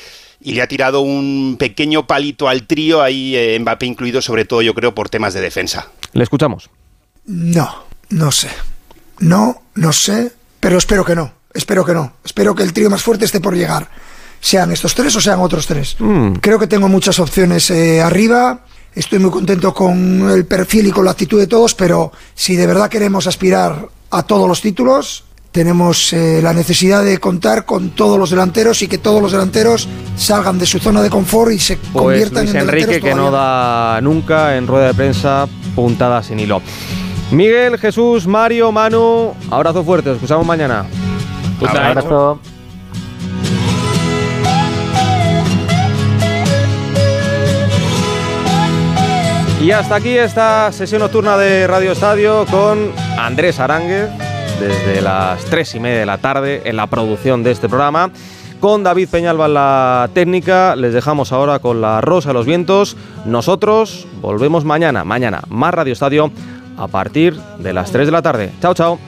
y le ha tirado un pequeño palito al trío, ahí eh, Mbappé incluido, sobre todo yo creo por temas de defensa. Le escuchamos. No, no sé. No, no sé, pero espero que no. Espero que no. Espero que el trío más fuerte esté por llegar. Sean estos tres o sean otros tres. Creo que tengo muchas opciones eh, arriba. Estoy muy contento con el perfil y con la actitud de todos, pero si de verdad queremos aspirar a todos los títulos, tenemos eh, la necesidad de contar con todos los delanteros y que todos los delanteros salgan de su zona de confort y se Pues conviertan Luis en Enrique delanteros que no da nunca en rueda de prensa puntada sin hilo. Miguel, Jesús, Mario, Manu, abrazo fuerte, os escuchamos mañana. Abrazo. Y hasta aquí esta sesión nocturna de Radio Estadio con Andrés Aránguez desde las 3 y media de la tarde en la producción de este programa. Con David Peñalba en la técnica, les dejamos ahora con la Rosa de los Vientos. Nosotros volvemos mañana, mañana, más Radio Estadio a partir de las 3 de la tarde. Chao, chao.